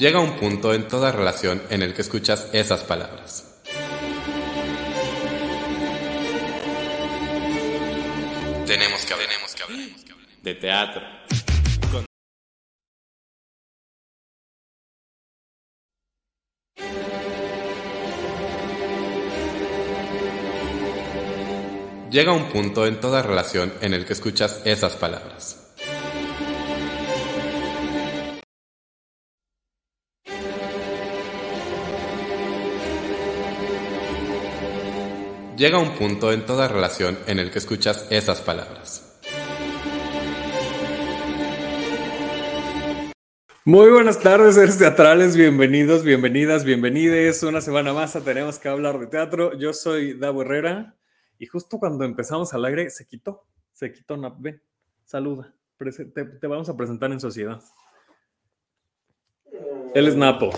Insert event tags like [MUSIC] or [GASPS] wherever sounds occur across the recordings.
Llega un punto en toda relación en el que escuchas esas palabras. Tenemos que hablar, tenemos que hablar, de teatro. Llega un punto en toda relación en el que escuchas esas palabras. Llega un punto en toda relación en el que escuchas esas palabras. Muy buenas tardes, seres teatrales, bienvenidos, bienvenidas, bienvenides. Una semana más a Tenemos que hablar de teatro. Yo soy Davo Herrera y justo cuando empezamos al aire se quitó, se quitó. Ven, saluda, te, te vamos a presentar en sociedad. Él es Napo.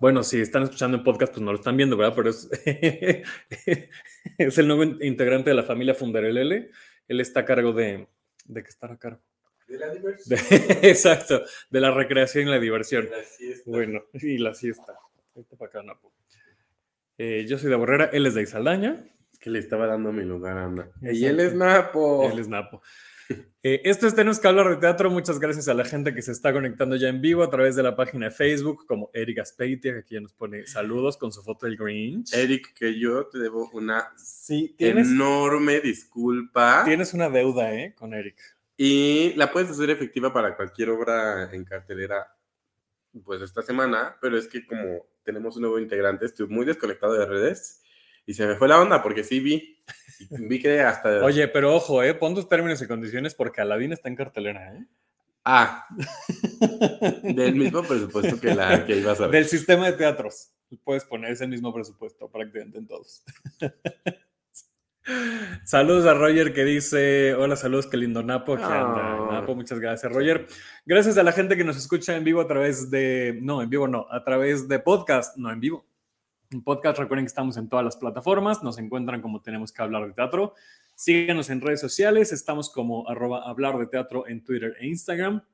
Bueno, si están escuchando en podcast, pues no lo están viendo, ¿verdad? Pero es, [LAUGHS] es el nuevo integrante de la familia Funderelele. Él está a cargo de... ¿De qué estar a cargo? De la diversión. [LAUGHS] exacto, de la recreación y la diversión. La siesta. Bueno, y la siesta. Vete para acá, Napo. Eh, yo soy de Borrera, él es de Isaldaña. Que le estaba dando mi lugar a Ana. Y él es Napo. Él es Napo. Eh, esto es Tenemos que hablar de teatro. Muchas gracias a la gente que se está conectando ya en vivo a través de la página de Facebook, como Eric Aspeitia, que aquí ya nos pone saludos con su foto del Grinch. Eric, que yo te debo una sí, tienes, enorme disculpa. tienes una deuda, ¿eh? Con Eric. Y la puedes hacer efectiva para cualquier obra en cartelera, pues esta semana, pero es que como tenemos un nuevo integrante, estoy muy desconectado de redes y se me fue la onda porque sí vi, [LAUGHS] vi que hasta... Oye, pero ojo, ¿eh? Pon tus términos y condiciones porque Aladín está en cartelera, ¿eh? Ah, [LAUGHS] del mismo presupuesto que la que ibas a ver. Del sistema de teatros. Puedes poner ese mismo presupuesto prácticamente en todos. [LAUGHS] Saludos a Roger que dice, hola, saludos, qué lindo Napo, que anda. Oh. Napo, muchas gracias, Roger. Gracias a la gente que nos escucha en vivo a través de, no, en vivo no, a través de podcast, no en vivo. En podcast, recuerden que estamos en todas las plataformas, nos encuentran como tenemos que hablar de teatro. Síganos en redes sociales, estamos como arroba hablar de teatro en Twitter e Instagram.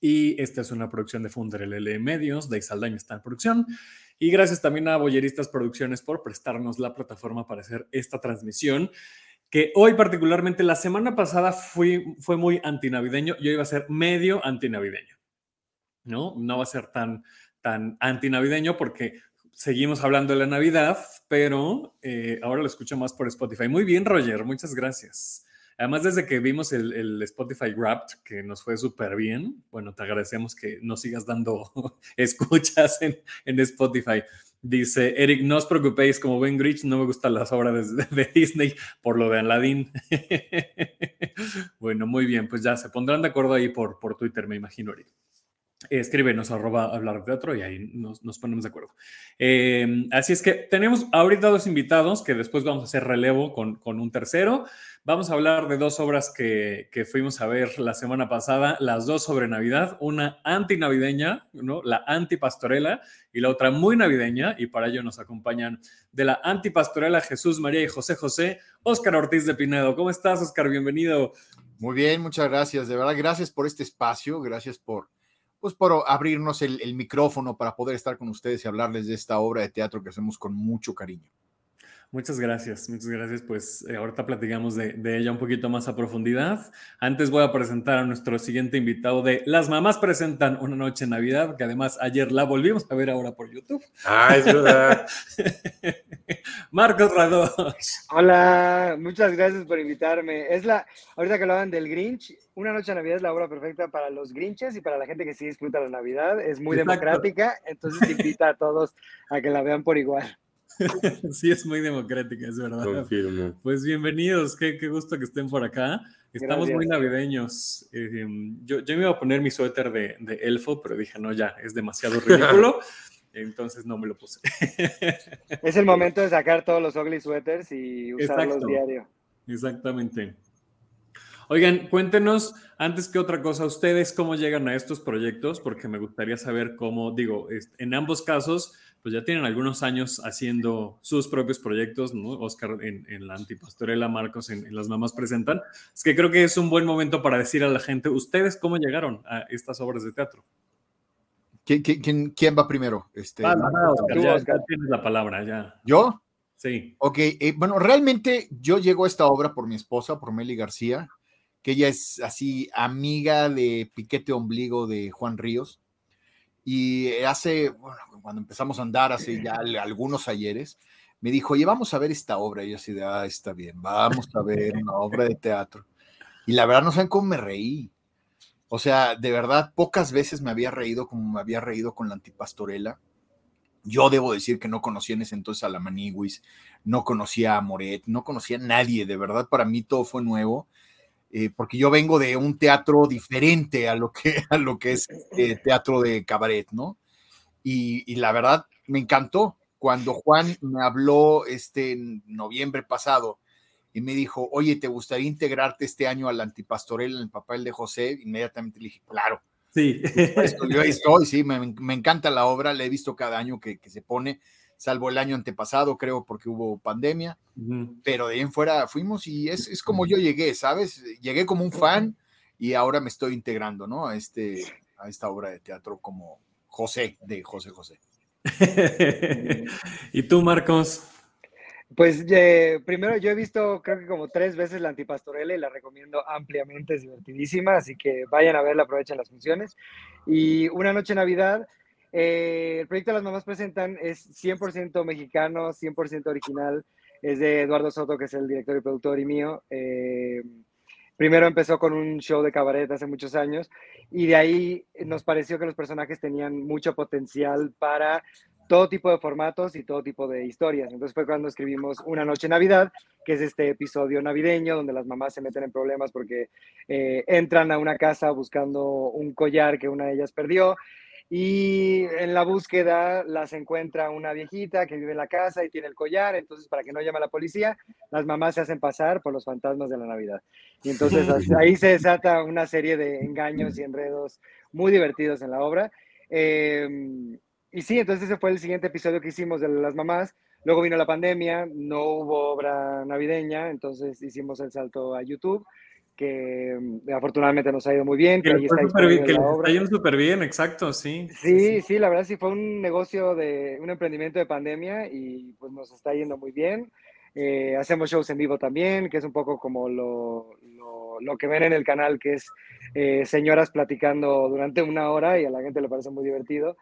Y esta es una producción de Funderelele Medios, de Isaldaña está en producción. Y gracias también a Boyeristas Producciones por prestarnos la plataforma para hacer esta transmisión. Que hoy, particularmente, la semana pasada fui, fue muy antinavideño. Yo iba a ser medio antinavideño. ¿No? No va a ser tan, tan antinavideño porque seguimos hablando de la Navidad, pero eh, ahora lo escucho más por Spotify. Muy bien, Roger, muchas gracias. Además, desde que vimos el, Spotify Wrapped, que nos fue súper bien, bueno, te agradecemos que nos sigas dando [LAUGHS] escuchas en, en, Spotify. Dice Eric, no os preocupéis, como Ben Grinch, no me gustan las obras de, de Disney por lo de Aladdin. [LAUGHS] bueno, muy bien, pues ya se pondrán de acuerdo ahí por, por Twitter, me imagino, Eric escríbenos arroba hablar de teatro y ahí nos, nos ponemos de acuerdo. Eh, así es que tenemos ahorita dos invitados que después vamos a hacer relevo con, con un tercero. Vamos a hablar de dos obras que, que, fuimos a ver la semana pasada, las dos sobre Navidad, una antinavideña, ¿no? la antipastorela, y la otra muy navideña, y para ello nos acompañan de la antipastorela Jesús María y José José, Óscar Ortiz de Pinedo. ¿Cómo estás, Óscar? Bienvenido. Muy bien, muchas gracias. De verdad, gracias por este espacio, gracias por pues por abrirnos el, el, micrófono para poder estar con ustedes y hablarles de esta obra de teatro que hacemos con mucho cariño. Muchas gracias, muchas gracias. Pues eh, ahorita platicamos de, de, ella un poquito más a profundidad. Antes voy a presentar a nuestro siguiente invitado de Las Mamás Presentan Una Noche en Navidad, que además ayer la volvimos a ver ahora por YouTube. Ah, es verdad. [LAUGHS] Marcos Rados. Hola, muchas gracias por invitarme. Es la, ahorita que hablaban del Grinch, Una Noche en Navidad es la obra perfecta para los Grinches y para la gente que sí disfruta la Navidad. Es muy Exacto. democrática, entonces invita a todos a que la vean por igual. [LAUGHS] Sí, es muy democrática, es verdad. Confirmo. Pues bienvenidos, qué, qué gusto que estén por acá. Estamos Gracias. muy navideños. Eh, yo, yo, me iba a poner mi suéter de, de, elfo, pero dije, no, ya, es demasiado ridículo. [LAUGHS] Entonces no me lo puse. Es el momento de sacar todos los ugly sweaters y usarlos Exacto. diario. Exactamente. Oigan, cuéntenos, antes que otra cosa, ustedes cómo llegan a estos proyectos, porque me gustaría saber cómo, digo, en ambos casos, pues ya tienen algunos años haciendo sus propios proyectos, ¿no? Oscar en, en la antipastorela, Marcos en, en, Las Mamás Presentan. Es que creo que es un buen momento para decir a la gente, ¿ustedes cómo llegaron a estas obras de teatro? ¿Quién, quién, va primero? Este, ah, ya, tienes la palabra, ya. ¿Yo? Sí. Ok, eh, bueno, realmente yo llego a esta obra por mi esposa, por Meli García, que ella es así amiga de Piquete Ombligo de Juan Ríos. Y hace, bueno, cuando empezamos a andar hace ya algunos ayeres, me dijo, oye, vamos a ver esta obra. Y yo así de, ah, está bien, vamos a ver una obra de teatro. Y la verdad no saben cómo me reí. O sea, de verdad, pocas veces me había reído como me había reído con la antipastorela. Yo debo decir que no conocía en ese entonces a la Maniguis, no conocía a Moret, no conocía a nadie. De verdad, para mí todo fue nuevo. Eh, porque yo vengo de un teatro diferente a lo que, [LAUGHS] a lo que es eh, teatro de cabaret, ¿no? Y, y, la verdad, me encantó. Cuando Juan me habló este en noviembre pasado y me dijo, oye, ¿te gustaría integrarte este año al antipastorel en el papel de José? Inmediatamente le dije, claro. Sí. yo estoy, sí, me, me, encanta la obra, la he visto cada año que, que, se pone, salvo el año antepasado, creo, porque hubo pandemia, pero de ahí en fuera fuimos y es, es, como yo llegué, ¿sabes? Llegué como un fan y ahora me estoy integrando, ¿no? A, este, a esta obra de teatro como José, de José José. [LAUGHS] ¿Y tú, Marcos? Pues eh, primero yo he visto creo que como tres veces la antipastorela y la recomiendo ampliamente, es divertidísima, así que vayan a verla, aprovechen las funciones. Y Una Noche Navidad, eh, el proyecto Las Mamás Presentan es 100% mexicano, 100% original, es de Eduardo Soto, que es el director y productor y mío. Eh, primero empezó con un show de cabaret hace muchos años y de ahí nos pareció que los personajes tenían mucho potencial para todo tipo de formatos y todo tipo de historias. Entonces fue cuando escribimos Una Noche Navidad, que es este episodio navideño donde las mamás se meten en problemas porque eh, entran a una casa buscando un collar que una de ellas perdió y en la búsqueda las encuentra una viejita que vive en la casa y tiene el collar, entonces para que no llame a la policía, las mamás se hacen pasar por los fantasmas de la Navidad. Y entonces [LAUGHS] ahí se desata una serie de engaños y enredos muy divertidos en la obra. Eh, y sí, entonces ese fue el siguiente episodio que hicimos de las mamás. Luego vino la pandemia, no hubo obra navideña, entonces hicimos el salto a YouTube, que mm, afortunadamente nos ha ido muy bien. Que, ahí está, bien, que está yendo súper bien, exacto, sí. Sí, sí, la verdad sí fue un negocio de un emprendimiento de pandemia y pues nos está yendo muy bien. Eh, hacemos shows en vivo también, que es un poco como lo, lo, lo que ven en el canal, que es eh, señoras platicando durante una hora y a la gente le parece muy divertido.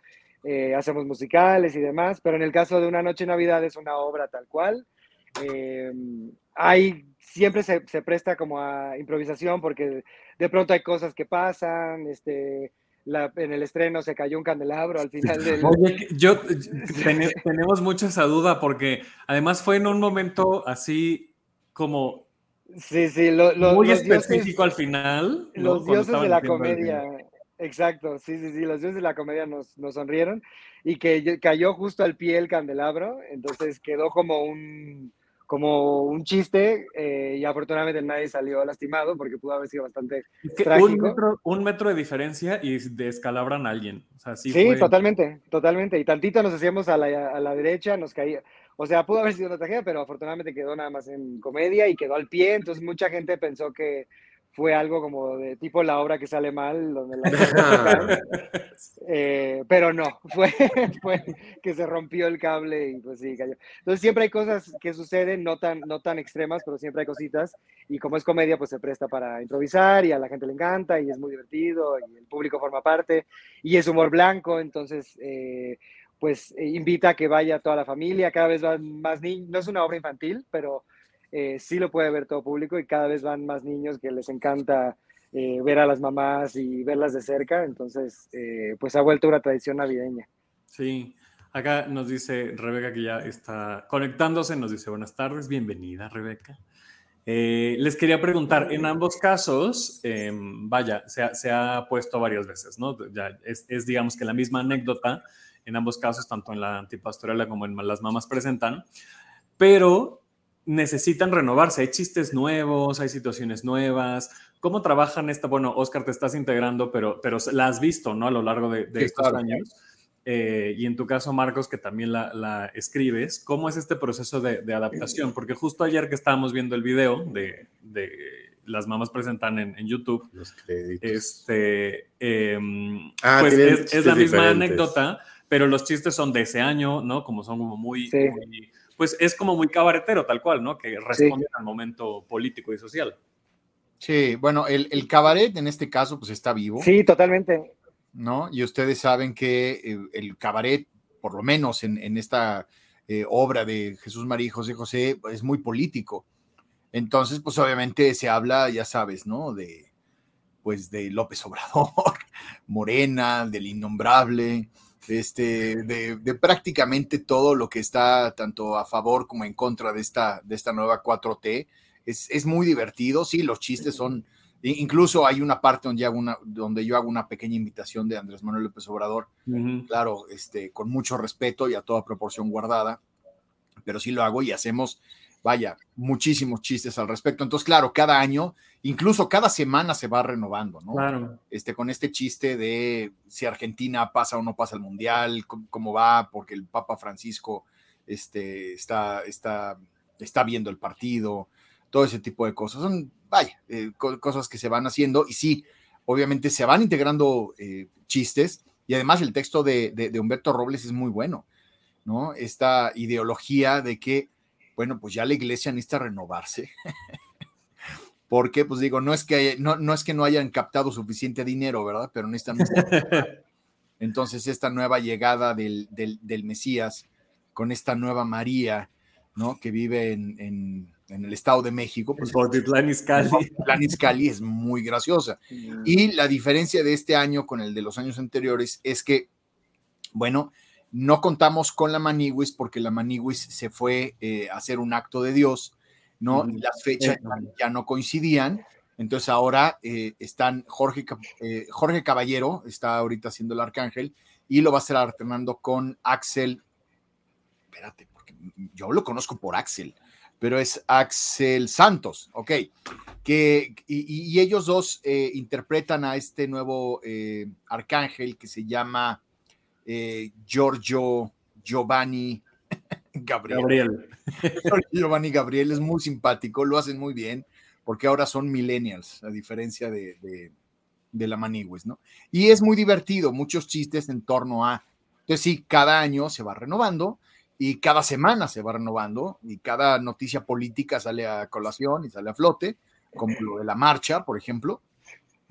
Eh, hacemos musicales y demás, pero en el caso de Una Noche Navidad es una obra tal cual. Eh, hay, siempre se, se, presta como a improvisación porque de pronto hay cosas que pasan, este, la, en el estreno se cayó un candelabro al final del... Oye, yo, [LAUGHS] tenemos mucha esa duda porque además fue en un momento así como... Sí, sí, muy específico al final. Los dioses de la comedia. Exacto, sí, sí, sí, los dioses de la comedia nos, nos sonrieron y que cayó justo al pie el candelabro, entonces quedó como un, como un chiste eh, y afortunadamente nadie salió lastimado porque pudo haber sido bastante trágico. Un metro, un metro, de diferencia y descalabran a alguien. sí, totalmente, totalmente. Y tantito nos hacíamos a la, a la derecha, nos caía. O sea, pudo haber sido una tragedia, pero afortunadamente quedó nada más en comedia y quedó al pie. Entonces mucha gente pensó que fue algo como de tipo la obra que sale mal, donde la eh, pero no, [LAUGHS] fue, fue que se rompió el cable y pues sí, cayó. Entonces siempre hay cosas que suceden, no tan, no tan extremas, pero siempre hay cositas, y como es comedia, pues se presta para improvisar y a la gente le encanta y es muy divertido y el público forma parte. Y es humor blanco, entonces... Eh, pues invita a que vaya toda la familia, cada vez van más niños, no es una obra infantil, pero eh, sí lo puede ver todo público y cada vez van más niños que les encanta eh, ver a las mamás y verlas de cerca, entonces eh, pues ha vuelto una tradición navideña. Sí, acá nos dice Rebeca que ya está conectándose, nos dice buenas tardes, bienvenida Rebeca. les quería preguntar, en ambos casos, em, vaya, se ha, puesto varias veces, ¿no? Ya es, digamos que la misma anécdota en ambos casos, tanto en la antipastorela como en las mamás presentan, pero necesitan renovarse. Hay chistes nuevos, hay situaciones nuevas. ¿Cómo trabajan esta? Bueno, Oscar, te estás integrando, pero, pero la has visto, ¿no? A lo largo de, estos años. Eh, y en tu caso, Marcos, que también la, escribes, ¿cómo es este proceso de, adaptación? Porque justo ayer que estábamos viendo el video de, las mamás presentan en, en YouTube. Los créditos. Este, em, Ah, pues es, es la misma diferentes. anécdota, pero los chistes son de ese año, ¿no? Como son como muy, Sí. muy- pues es como muy cabaretero, tal cual, ¿no? Que responden al momento político y social. Sí, bueno, el, el cabaret en este caso pues está vivo, Sí, totalmente. ¿no? Y ustedes saben que eh, el cabaret, por lo menos en, en esta eh, obra de Jesús María y José José, es muy político. Entonces, pues obviamente se habla, ya sabes, ¿no? De, pues de López Obrador, [LAUGHS] Morena, del innombrable, este, de, de prácticamente todo lo que está tanto a favor como en contra de esta, de esta nueva 4T. Es, es muy divertido, sí, los chistes son, incluso hay una parte donde, hago una, donde yo hago una pequeña invitación de Andrés Manuel López Obrador, claro, este, con mucho respeto y a toda proporción guardada, pero sí lo hago y hacemos, vaya, muchísimos chistes al respecto. Entonces, claro, cada año, incluso cada semana se va renovando, ¿no? Claro. Este, con este chiste de si Argentina pasa o no pasa al Mundial, cómo, cómo va, porque el Papa Francisco este, está, está, está viendo el partido, todo ese tipo de cosas. Son, vaya, eh, co- cosas que se van haciendo y sí, obviamente se van integrando eh, chistes y además el texto de, de- de Humberto Robles es muy bueno, ¿no? Esta ideología de que, bueno, pues ya la iglesia necesita renovarse. [LAUGHS] Porque, pues digo, no es que no, no es que no hayan captado suficiente dinero, ¿verdad? Pero necesitan. [LAUGHS] Entonces, esta nueva llegada del, del, del Mesías con esta nueva María, ¿no? Que vive en, en- en el Estado de México, pues. Plan Izcalli es muy graciosa. Y la diferencia de este año con el de los años anteriores es que, bueno, no contamos con la Maniguis porque la Maniguis se fue eh, a hacer un acto de Dios, ¿no? Y las fechas ya, no coincidían. Entonces ahora eh, están Jorge, eh, Jorge Caballero, está ahorita haciendo el arcángel, y lo va a estar alternando con Axel. Espérate, porque yo lo conozco por Axel, pero es Axel Santos, ok que, y, y ellos dos eh, interpretan a este nuevo arcángel que se llama eh, Giorgio Giovanni [LAUGHS] Gabriel. Giovanni Gabriel es muy simpático, lo hacen muy bien, porque ahora son millennials, a diferencia de, de, de la Maniguis, ¿no? Y es muy divertido, muchos chistes en torno a. Entonces, sí, cada año se va renovando y cada semana se va renovando y cada noticia política sale a colación y sale a flote, como lo de la marcha, por ejemplo,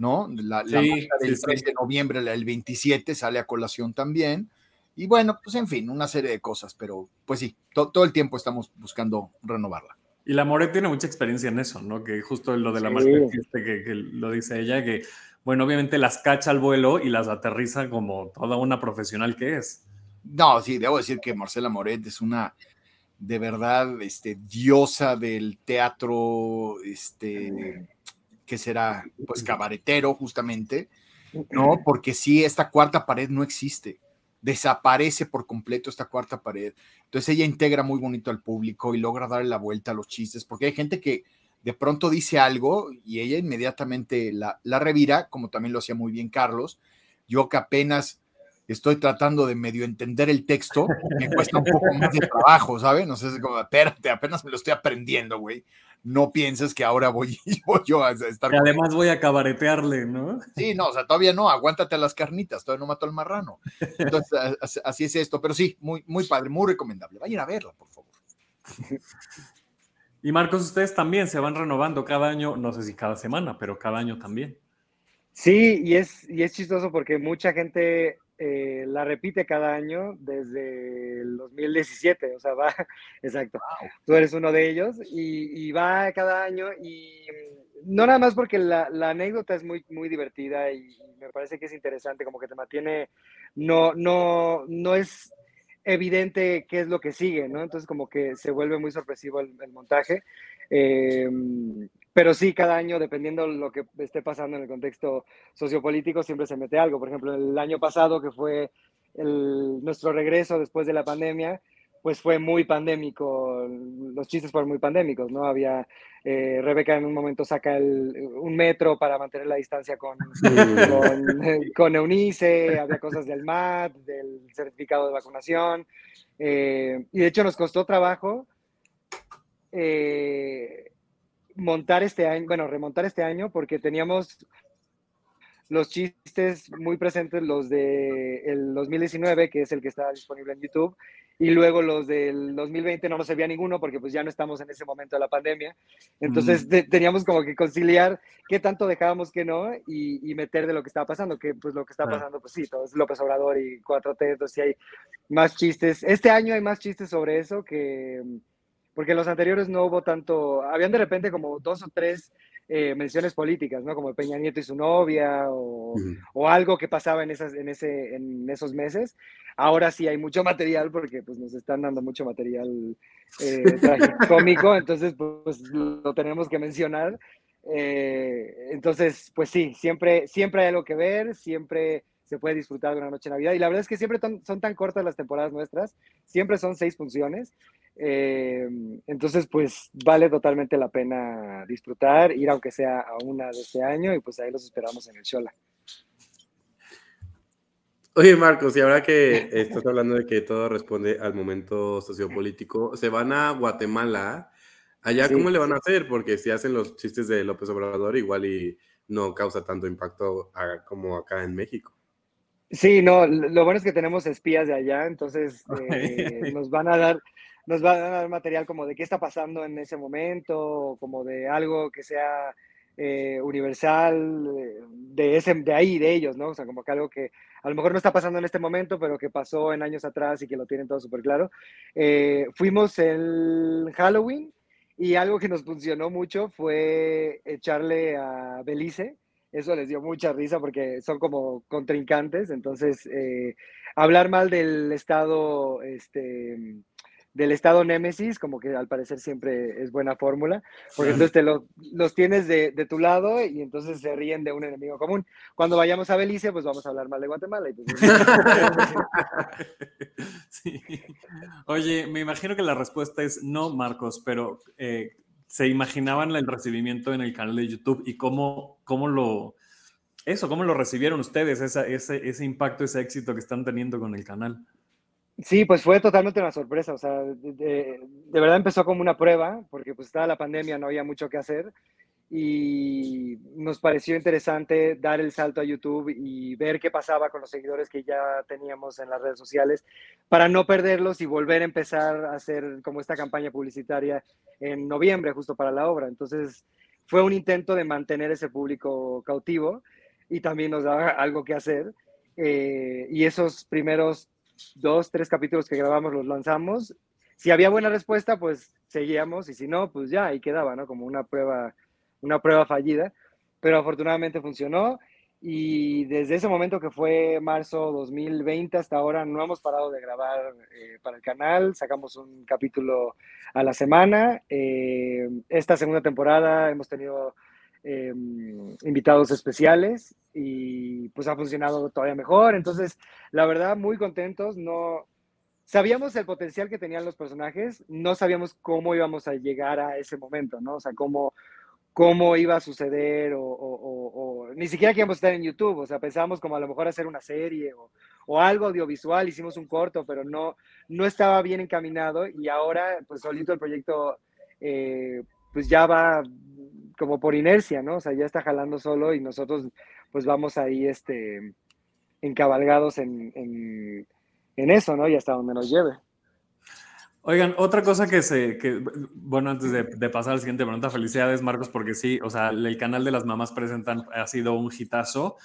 ¿no? La, la Sí, marcha del sí, sí. 3 de noviembre, la del 27, sale a colación también. Y bueno, pues en fin, una serie de cosas, pero pues sí, to- todo el tiempo estamos buscando renovarla. Y la Moret tiene mucha experiencia en eso, ¿no? Que justo lo de la Sí. marca que lo dice ella, que, bueno, obviamente las cacha al vuelo y las aterriza como toda una profesional que es. No, sí, debo decir que Marcela Moret es una de verdad este, diosa del teatro, este, que será pues cabaretero justamente, ¿no? Porque sí, esta cuarta pared no existe, desaparece por completo esta cuarta pared. Entonces ella integra muy bonito al público y logra darle la vuelta a los chistes, porque hay gente que de pronto dice algo y ella inmediatamente la, la revira, como también lo hacía muy bien Carlos. Yo que apenas estoy tratando de medio entender el texto, me cuesta un poco más de trabajo, ¿sabes? No sé, es como, espérate, apenas me lo estoy aprendiendo, güey. No pienses que ahora voy, [LAUGHS] voy yo a estar... Y además voy a cabaretearle, ¿no? Sí, no, o sea, todavía no, aguántate a las carnitas, todavía no mató al marrano. Entonces, así es esto, pero sí, muy, muy padre, muy recomendable. Vayan a verla, por favor. Y Marcos, ustedes también se van renovando cada año, no sé si cada semana, pero cada año también. Sí, y es, y es chistoso porque mucha gente eh, la repite cada año desde el 2017, o sea, va, [LAUGHS] exacto, tú eres uno de ellos y, y va cada año y mm, no nada más porque la, la anécdota es muy, muy divertida y, y me parece que es interesante, como que te mantiene, no, no, no es evidente qué es lo que sigue, ¿no? Entonces como que se vuelve muy sorpresivo el, el montaje. Eh, pero sí, cada año, dependiendo lo que esté pasando en el contexto sociopolítico, siempre se mete algo. Por ejemplo, el año pasado, que fue el, nuestro regreso después de la pandemia, pues fue muy pandémico, los chistes fueron muy pandémicos, ¿no? Había, eh, Rebeca en un momento saca el, un metro para mantener la distancia con, con, con, Eunice, había cosas del MAT, del certificado de vacunación, eh, y de hecho nos costó trabajo. Eh, montar este año, bueno, remontar este año porque teníamos los chistes muy presentes, los de el 2019, que es el que está disponible en YouTube, y luego los del 2020 no nos servía ninguno porque pues ya no estamos en ese momento de la pandemia. Entonces teníamos como que conciliar qué tanto dejábamos que no y, meter de lo que estaba pasando, que pues lo que está pasando, pues sí, todo es López Obrador y 4T, entonces sí hay más chistes. Este año hay más chistes sobre eso que, porque los anteriores no hubo tanto, habían de repente como dos o tres eh, menciones políticas, ¿no? Como Peña Nieto y su novia o, o, algo que pasaba en, esas, en, ese, en esos meses. Ahora sí hay mucho material porque pues, nos están dando mucho material eh, [LAUGHS] cómico, entonces pues lo tenemos que mencionar. Eh, entonces, pues sí, siempre, siempre hay algo que ver, siempre se puede disfrutar de una noche de Navidad. Y la verdad es que siempre son tan cortas las temporadas nuestras, siempre son seis funciones. Eh, entonces, pues vale totalmente la pena disfrutar, ir aunque sea a una de este año y pues ahí los esperamos en el Shola. Oye, Marcos, y ahora que estás hablando de que todo responde al momento sociopolítico, se van a Guatemala. Allá, ¿cómo le van a hacer? Porque si hacen los chistes de López Obrador, igual y no causa tanto impacto como acá en México. Sí, no, lo bueno es que tenemos espías de allá, entonces [LAUGHS] eh, nos van a dar, nos a dar material como de qué está pasando en ese momento, como de algo que sea eh, universal, eh, de, ese, de ahí, de ellos, ¿no? O sea, como que algo que a lo mejor no está pasando en este momento, pero que pasó en años atrás y que lo tienen todo súper claro. Eh, fuimos el Halloween y algo que nos funcionó mucho fue echarle a Belice. Eso les dio mucha risa porque son como contrincantes. Entonces, hablar mal del Estado, este, del estado Némesis, como que al parecer siempre es buena fórmula, porque entonces te los tienes de, tu lado y entonces se ríen de un enemigo común. Cuando vayamos a Belice, pues vamos a hablar mal de Guatemala. Pues, [LAUGHS] [LAUGHS] Oye, me imagino que la respuesta es no, Marcos, pero eh, ¿se imaginaban el recibimiento en el canal de YouTube y cómo, cómo lo... Eso, ¿cómo lo recibieron ustedes, ese, ese impacto, ese éxito que están teniendo con el canal? Sí, pues fue totalmente una sorpresa, o sea, de, verdad empezó como una prueba, porque pues estaba la pandemia, no había mucho que hacer, y nos pareció interesante dar el salto a YouTube y ver qué pasaba con los seguidores que ya teníamos en las redes sociales, para no perderlos y volver a empezar a hacer como esta campaña publicitaria en noviembre, justo para la obra. Entonces, fue un intento de mantener ese público cautivo y también nos daba algo que hacer. Eh, y esos primeros dos, tres capítulos que grabamos los lanzamos. Si había buena respuesta, pues seguíamos y si no, pues ya ahí quedaba, ¿no? Como una prueba, una prueba fallida. Pero afortunadamente funcionó y desde ese momento que fue marzo 2020 hasta ahora no hemos parado de grabar eh, para el canal, sacamos un capítulo a la semana. Eh, esta segunda temporada hemos tenido Em, invitados especiales y pues ha funcionado todavía mejor. Entonces, la verdad, muy contentos. No sabíamos el potencial que tenían los personajes, no sabíamos cómo íbamos a llegar a ese momento, ¿no? O sea, cómo, cómo iba a suceder o, ni siquiera que íbamos a estar en YouTube, o sea, pensábamos como a lo mejor hacer una serie o, algo audiovisual, hicimos un corto, pero no, no estaba bien encaminado y ahora, pues solito el proyecto, eh, pues ya va como por inercia, ¿no? O sea, ya está jalando solo y nosotros pues vamos ahí este, encabalgados en, en, eso, ¿no? Y hasta donde nos lleve. Oigan, otra cosa que se, que, bueno, antes de, pasar a la siguiente pregunta, felicidades Marcos, porque sí, o sea, el canal de las mamás presentan ha sido un hitazo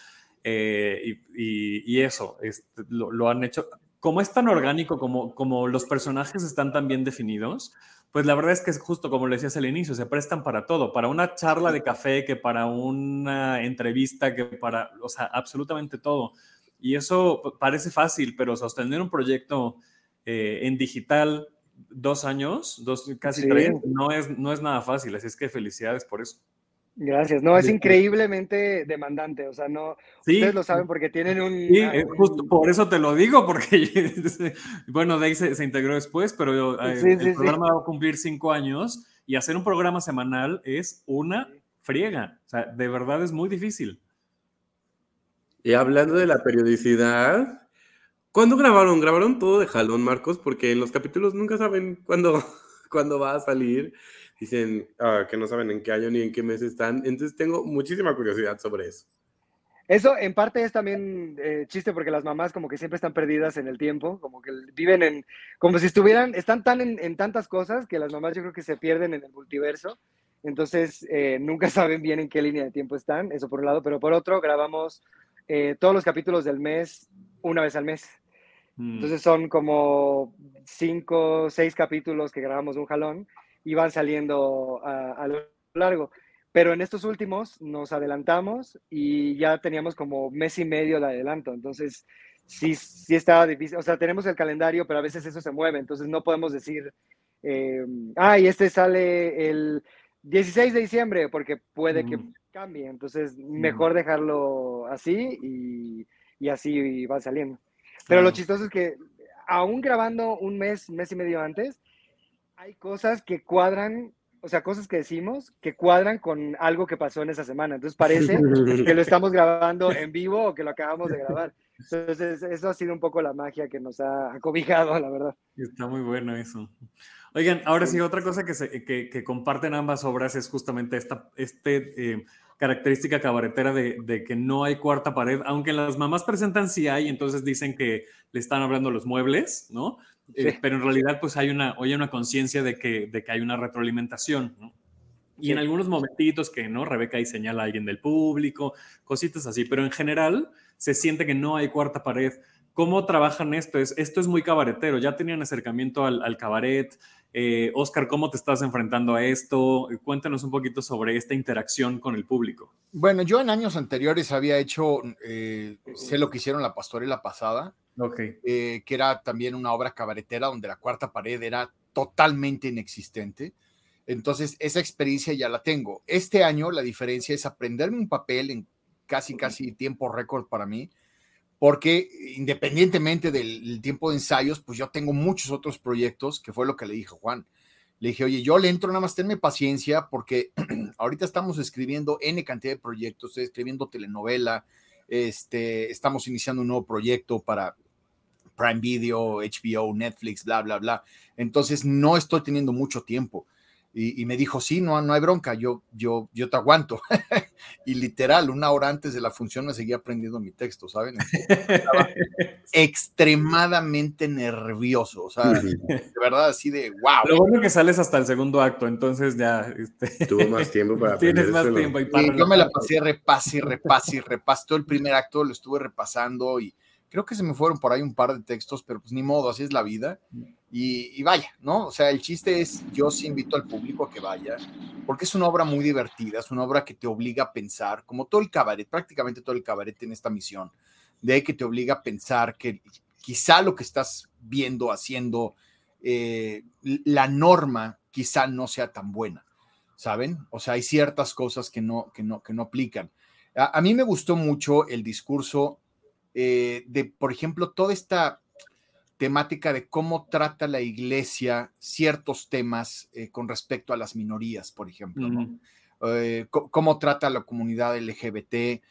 eh, y, eso, este, lo, lo, han hecho, como es tan orgánico, como, como los personajes están tan bien definidos, pues la verdad es que es justo como le decías al inicio, se prestan para todo, para una charla de café, que para una entrevista, que para, o sea, absolutamente todo. Y eso parece fácil, pero sostener un proyecto eh, en digital dos años, dos, casi tres, no es, no es nada fácil, así es que felicidades por eso. Gracias. No, es increíblemente demandante. O sea, no. Ustedes lo saben porque tienen un. Sí, justo por eso te lo digo, porque. [LAUGHS] bueno, ahí se, integró después, pero eh, el programa va a cumplir cinco años y hacer un programa semanal es una friega. O sea, de verdad es muy difícil. Y hablando de la periodicidad, ¿cuándo grabaron? ¿Grabaron todo de jalón, Marcos? Porque en los capítulos nunca saben cuándo, [LAUGHS] cuándo va a salir. dicen ah, que no saben en qué año ni en qué mes están. Entonces tengo muchísima curiosidad sobre eso. Eso en parte es también eh, chiste porque las mamás como que siempre están perdidas en el tiempo, como que viven en, como si estuvieran, están tan en, tantas cosas que las mamás yo creo que se pierden en el multiverso, entonces eh, nunca [LAUGHS] saben bien en qué línea de tiempo están, eso por un lado, pero por otro grabamos eh, todos los capítulos del mes una vez al mes. Mm. Entonces son como cinco, seis capítulos que grabamos de un jalón y van saliendo a, a lo largo. Pero en estos últimos nos adelantamos y ya teníamos como mes y medio de adelanto. Entonces, sí, sí estaba difícil. O sea, tenemos el calendario, pero a veces eso se mueve. Entonces, no podemos decir, eh, ah, y este sale el 16 de diciembre, porque puede que cambie. Entonces, mejor dejarlo así y, y así va saliendo. Pero lo chistoso es que, aún grabando un mes, mes y medio antes, hay cosas que cuadran o sea, cosas que decimos que cuadran con algo que pasó en esa semana. Entonces parece que lo estamos grabando en vivo o que lo acabamos de grabar. Entonces, eso ha sido un poco la magia que nos ha acobijado, la verdad. Está muy bueno eso. Oigan, ahora sí, otra cosa que, se, que, que comparten ambas obras es justamente esta este, eh, característica cabaretera de, de, que no hay cuarta pared, aunque las mamás presentan sí hay, entonces dicen que le están hablando los muebles, ¿no? Eh, pero en realidad pues hay una, hay una conciencia de que, de que hay una retroalimentación, ¿no? Y en algunos momentitos que, ¿no? Rebeca ahí señala a alguien del público, cositas así, pero en general se siente que no hay cuarta pared. ¿Cómo trabajan esto? Es, esto es muy cabaretero, ya tenían acercamiento al, al cabaret. Eh, Oscar, ¿cómo te estás enfrentando a esto? Cuéntanos un poquito sobre esta interacción con el público. Bueno, yo en años anteriores había hecho, eh, sé lo que hicieron la pastorela pasada, eh, que era también una obra cabaretera donde la cuarta pared era totalmente inexistente. Entonces, esa experiencia ya la tengo. Este año la diferencia es aprenderme un papel en casi, casi tiempo récord para mí, porque independientemente del tiempo de ensayos, pues yo tengo muchos otros proyectos, que fue lo que le dije Juan. Le dije, oye, yo le entro, nada más tenme paciencia, porque [CLEARS THROAT] ahorita estamos escribiendo N cantidad de proyectos, escribiendo telenovela, este, estamos iniciando un nuevo proyecto para Prime Video, HBO, Netflix, bla, bla, bla. Entonces no estoy teniendo mucho tiempo. Y, me dijo, sí, no, no hay bronca, yo, yo, yo te aguanto. [LAUGHS] y literal, una hora antes de la función me seguía aprendiendo mi texto, ¿saben? Estaba [LAUGHS] extremadamente nervioso, o sea, de verdad, así de wow. Lo bueno que sales hasta el segundo acto, entonces ya... Este... Tuvo más tiempo para [LAUGHS] Tienes más tiempo. Y yo me la pasé repase, repase, repase, todo el primer acto lo estuve repasando y Creo que se me fueron por ahí un par de textos, pero pues ni modo, así es la vida. Y, vaya, ¿no? O sea, el chiste es, yo sí invito al público a que vaya, porque es una obra muy divertida, es una obra que te obliga a pensar, como todo el cabaret, prácticamente todo el cabaret tiene esta misión, de que te obliga a pensar que quizá lo que estás viendo, haciendo, eh, la norma quizá no sea tan buena, ¿saben? O sea, hay ciertas cosas que no, que no, que no aplican. a mí me gustó mucho el discurso eh, de, por ejemplo, toda esta temática de cómo trata la iglesia ciertos temas eh, con respecto a las minorías, por ejemplo, eh, cómo trata la comunidad LGBT,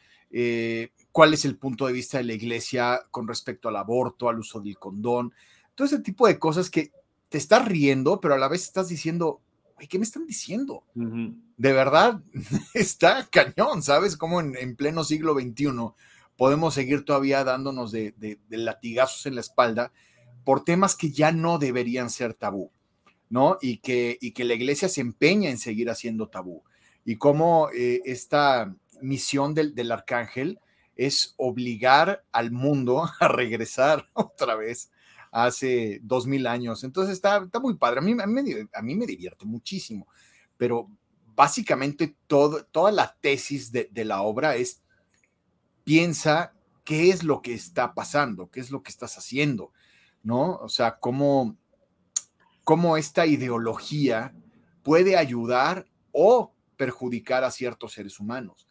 cuál es el punto de vista de la iglesia con respecto al aborto, al uso del condón, todo ese tipo de cosas que te estás riendo, pero a la vez estás diciendo, ¿qué me están diciendo? De verdad, [LAUGHS] está cañón, ¿sabes? Como en, en pleno siglo XXI podemos seguir todavía dándonos de, latigazos en la espalda por temas que ya no deberían ser tabú, ¿no? Y que, y que la iglesia se empeña en seguir haciendo tabú. Y cómo eh, esta misión del, del, arcángel es obligar al mundo [LAUGHS] a regresar [LAUGHS] otra vez hace dos mil años. Entonces está, está muy padre. A mí, a mí, me divierte muchísimo, pero básicamente todo, toda la tesis de, de la obra es piensa qué es lo que está pasando, qué es lo que estás haciendo, ¿no? O sea, cómo, cómo esta ideología puede ayudar o perjudicar a ciertos seres humanos,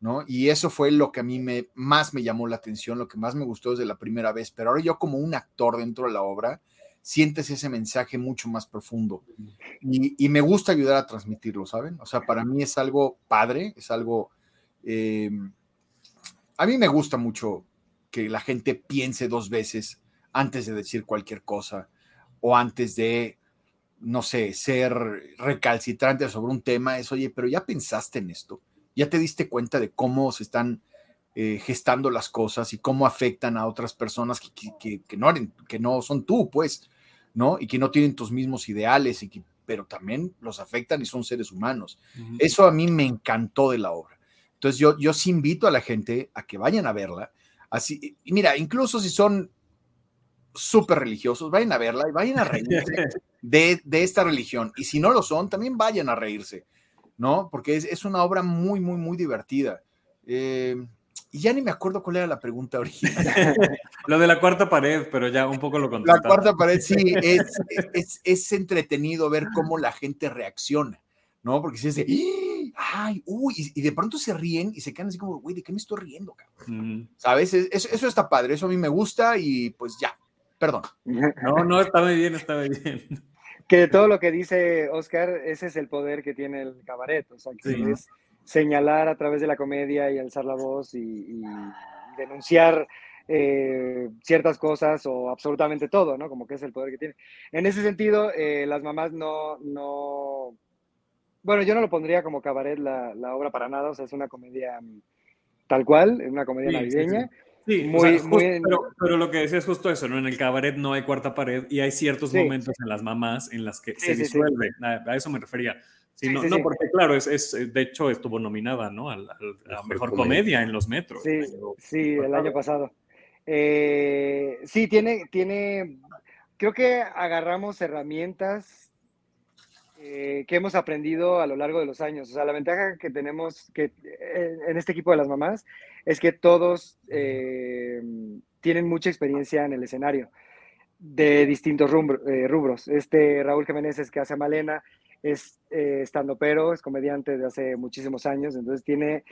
¿no? Y eso fue lo que a mí me, más me llamó la atención, lo que más me gustó desde la primera vez, pero ahora yo como un actor dentro de la obra, sientes ese mensaje mucho más profundo y, me gusta ayudar a transmitirlo, ¿saben? O sea, para mí es algo padre, es algo... Eh, a mí me gusta mucho que la gente piense dos veces antes de decir cualquier cosa o antes de no sé, ser recalcitrante sobre un tema es, oye, pero ya pensaste en esto, ya te diste cuenta de cómo se están eh, gestando las cosas y cómo afectan a otras personas que, no, que no son tú, pues, ¿no? Y que no tienen tus mismos ideales, y que, pero también los afectan y son seres humanos. Eso a mí me encantó de la obra. Entonces yo, yo sí invito a la gente a que vayan a verla. Así, y mira, incluso si son súper religiosos, vayan a verla y vayan a reírse [LAUGHS] de, esta religión. Y si no lo son, también vayan a reírse, ¿no? Porque es, una obra muy, muy, muy divertida. Eh, y ya ni me acuerdo cuál era la pregunta original. [LAUGHS] lo de la cuarta pared, pero ya un poco lo contestaste. La cuarta pared, sí, [LAUGHS] es, es, es, entretenido ver cómo la gente reacciona, ¿no? Porque si es de, ay, uy, y, de pronto se ríen y se quedan así como, güey, ¿de qué me estoy riendo, cabrón? ¿Sabes? Eso, eso está padre, eso a mí me gusta y pues ya, perdón. No, no, está muy bien, está muy bien. Que de todo lo que dice Oscar, ese es el poder que tiene el cabaret, o sea, que es señalar a través de la comedia y alzar la voz y, denunciar eh, ciertas cosas o absolutamente todo, ¿no? Como que es el poder que tiene. En ese sentido, eh, las mamás no, no, bueno, yo no lo pondría como cabaret la, obra para nada, o sea, es una comedia tal cual, es una comedia navideña. Sí, muy, muy pero, lo que decía es justo eso, ¿no? En el cabaret no hay cuarta pared y hay ciertos momentos en las mamás en las que se disuelve. A, eso me refería. Sí, no, no porque claro, es, es, de hecho estuvo nominada, ¿no? A, la mejor comedia. en los metros. Sí, sí, el año pasado. Eh, sí, tiene, tiene, creo que agarramos herramientas eh, que hemos aprendido a lo largo de los años. O sea, la ventaja que tenemos que, eh, en este equipo de las mamás es que todos eh, tienen mucha experiencia en el escenario de distintos rubros. Este Raúl Jiménez es que hace Malena, es estando pero, es comediante de hace muchísimos años, entonces tiene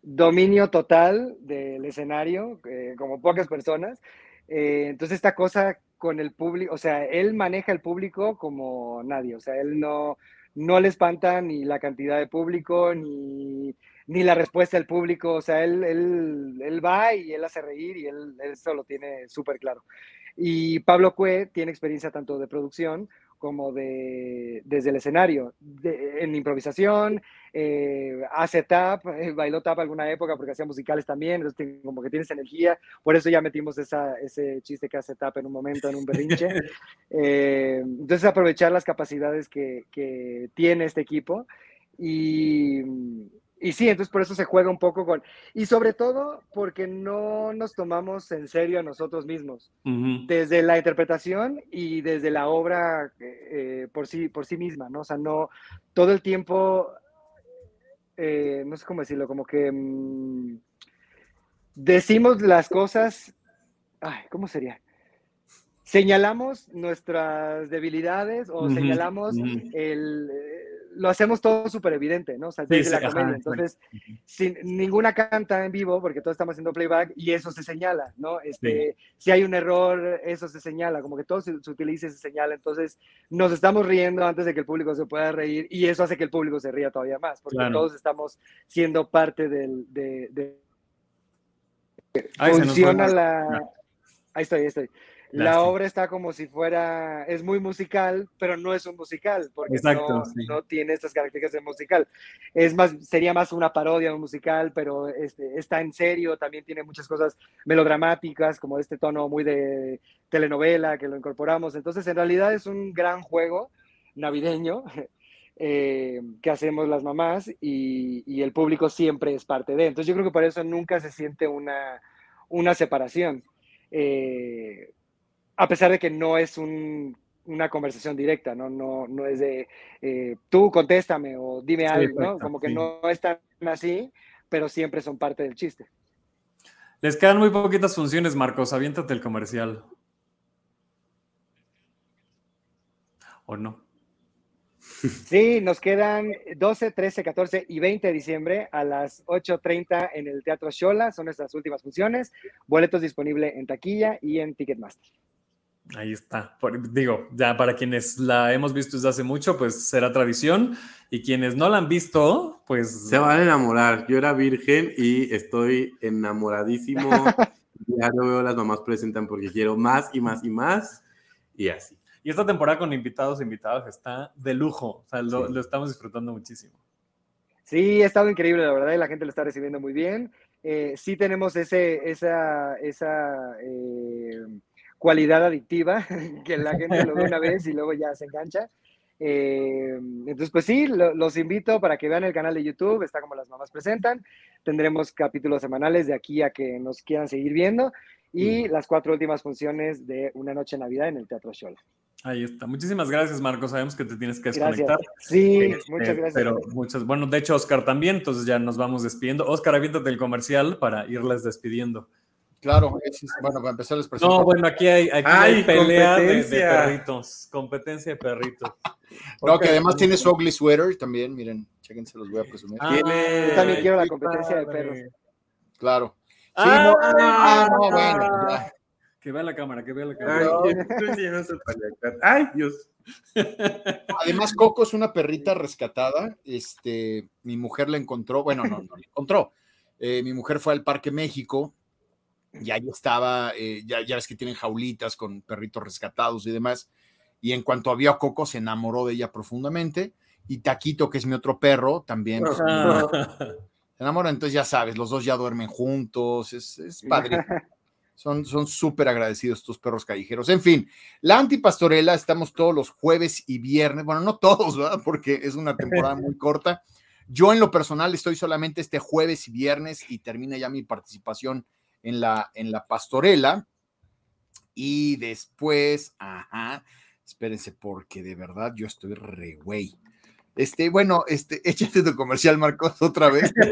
dominio total del escenario, como pocas personas. entonces esta cosa con el público, o sea, él maneja el público como nadie, o sea, él no, no le espanta ni la cantidad de público, ni, la respuesta del público, o sea, él, él, él va y él hace reír y él, él eso lo tiene súper claro. Y Pablo Cue tiene experiencia tanto de producción como de, desde el escenario, en improvisación, eh, hace tap, eh, bailó tap alguna época porque hacía musicales también, entonces como que tienes energía, por eso ya metimos esa, ese chiste que hace tap en un momento, en un berrinche. [LAUGHS] Eh, entonces aprovechar las capacidades que, que tiene este equipo y y sí, entonces por eso se juega un poco con... Y sobre todo porque no nos tomamos en serio a nosotros mismos, desde la interpretación y desde la obra eh, por, sí, por sí misma, ¿no? O sea, no, todo el tiempo, eh, no sé cómo decirlo, como que mm, decimos las cosas, ay, ¿cómo sería? Señalamos nuestras debilidades o señalamos el lo hacemos todo súper evidente, ¿no? O sea, desde la comedia. Entonces, sin, ninguna canta en vivo porque todos estamos haciendo playback y eso se señala, ¿no? Este, Si hay un error, eso se señala, como que todo se, utiliza y se señala. Entonces, nos estamos riendo antes de que el público se pueda reír y eso hace que el público se ría todavía más, porque todos estamos siendo parte del... De, funciona la... Ahí estoy, ahí estoy la obra está como si fuera, es muy musical, pero no es un musical, porque no, tiene estas características de musical. Es más, sería más una parodia de un musical, pero este, está en serio, también tiene muchas cosas melodramáticas, como este tono muy de telenovela que lo incorporamos. Entonces, en realidad es un gran juego navideño [LAUGHS] eh, que hacemos las mamás y, el público siempre es parte de. Entonces, yo creo que por eso nunca se siente una, una separación. Eh, a pesar de que no es una conversación directa, ¿no? No, no es de eh, tú contéstame o dime algo, ¿no? Como que no es tan así, pero siempre son parte del chiste. Les quedan muy poquitas funciones, Marcos. Aviéntate el comercial. ¿O no? [LAUGHS] Sí, nos quedan 12, 13, 14 y 20 de diciembre a las 8.30 en el Teatro Shola. Son nuestras últimas funciones. Boletos disponibles en taquilla y en Ticketmaster. Ahí está. digo, ya para quienes la hemos visto desde hace mucho, pues será tradición. Y quienes no la han visto, pues. Se van a enamorar. Yo era virgen y estoy enamoradísimo. [LAUGHS] ya no veo las mamás presentan porque quiero más y más y más. Y así. Y esta temporada con invitados e invitadas está de lujo, o sea, lo, lo estamos disfrutando muchísimo. Sí, ha estado increíble, la verdad, y la gente lo está recibiendo muy bien. Eh, sí tenemos ese, esa, esa eh, cualidad adictiva, [LAUGHS] que la gente lo ve una [LAUGHS] vez y luego ya se engancha. Eh, entonces, pues sí, lo- los invito para que vean el canal de YouTube, está como las mamás presentan. Tendremos capítulos semanales de aquí a que nos quieran seguir viendo y las cuatro últimas funciones de Una Noche Navidad en el Teatro Shola. Ahí está. Muchísimas gracias, Marco. Sabemos que te tienes que Gracias. desconectar. Sí, Este, muchas gracias. Pero muchas, bueno, de hecho, Oscar también, entonces ya nos vamos despidiendo. Oscar, aviéntate el comercial para irles despidiendo. Claro, es- bueno, para empezar les presento. No, bueno, aquí hay, aquí ¡Ay, hay pelea de, perritos. Competencia de perritos. [LAUGHS] No, que además tiene su ugly sweater también, miren, chequense, los voy a presumir. Ah, Tiene- Yo también quiero la competencia de perros. Claro. Sí, Ah, no, ah, no, bueno, ya. Que vea la cámara, que vea la cámara. Ay, Dios. [LAUGHS] Además, Coco es una perrita rescatada. Este, mi mujer la encontró, bueno, no, no la encontró. Eh, mi mujer fue al Parque México y ahí estaba, eh, ya, ya ves que tienen jaulitas con perritos rescatados y demás. Y en cuanto vio a Coco, se enamoró de ella profundamente. Y Taquito, que es mi otro perro, también pues, se enamora. Entonces, ya sabes, los dos ya duermen juntos. Es, es padre. [LAUGHS] Son son súper agradecidos estos perros callejeros. En fin, la antipastorela estamos todos los jueves y viernes. Bueno, no todos, ¿verdad? Porque es una temporada muy corta. Yo en lo personal estoy solamente este jueves y viernes y termina ya mi participación en la, en la pastorela. Y después, ajá, espérense porque de verdad yo estoy re güey. Este, bueno, este, [LAUGHS] échate tu comercial, Marcos, otra vez. [LAUGHS]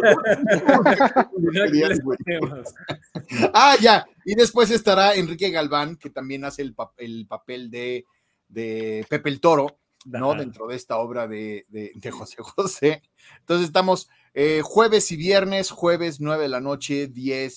Ah, ya. Y después estará Enrique Galván, que también hace el, pa- el papel de, de Pepe el Toro, ¿no? Ajá. Dentro de esta obra de, de- de José José. Entonces estamos eh, jueves y viernes, jueves 9 de la noche, 10,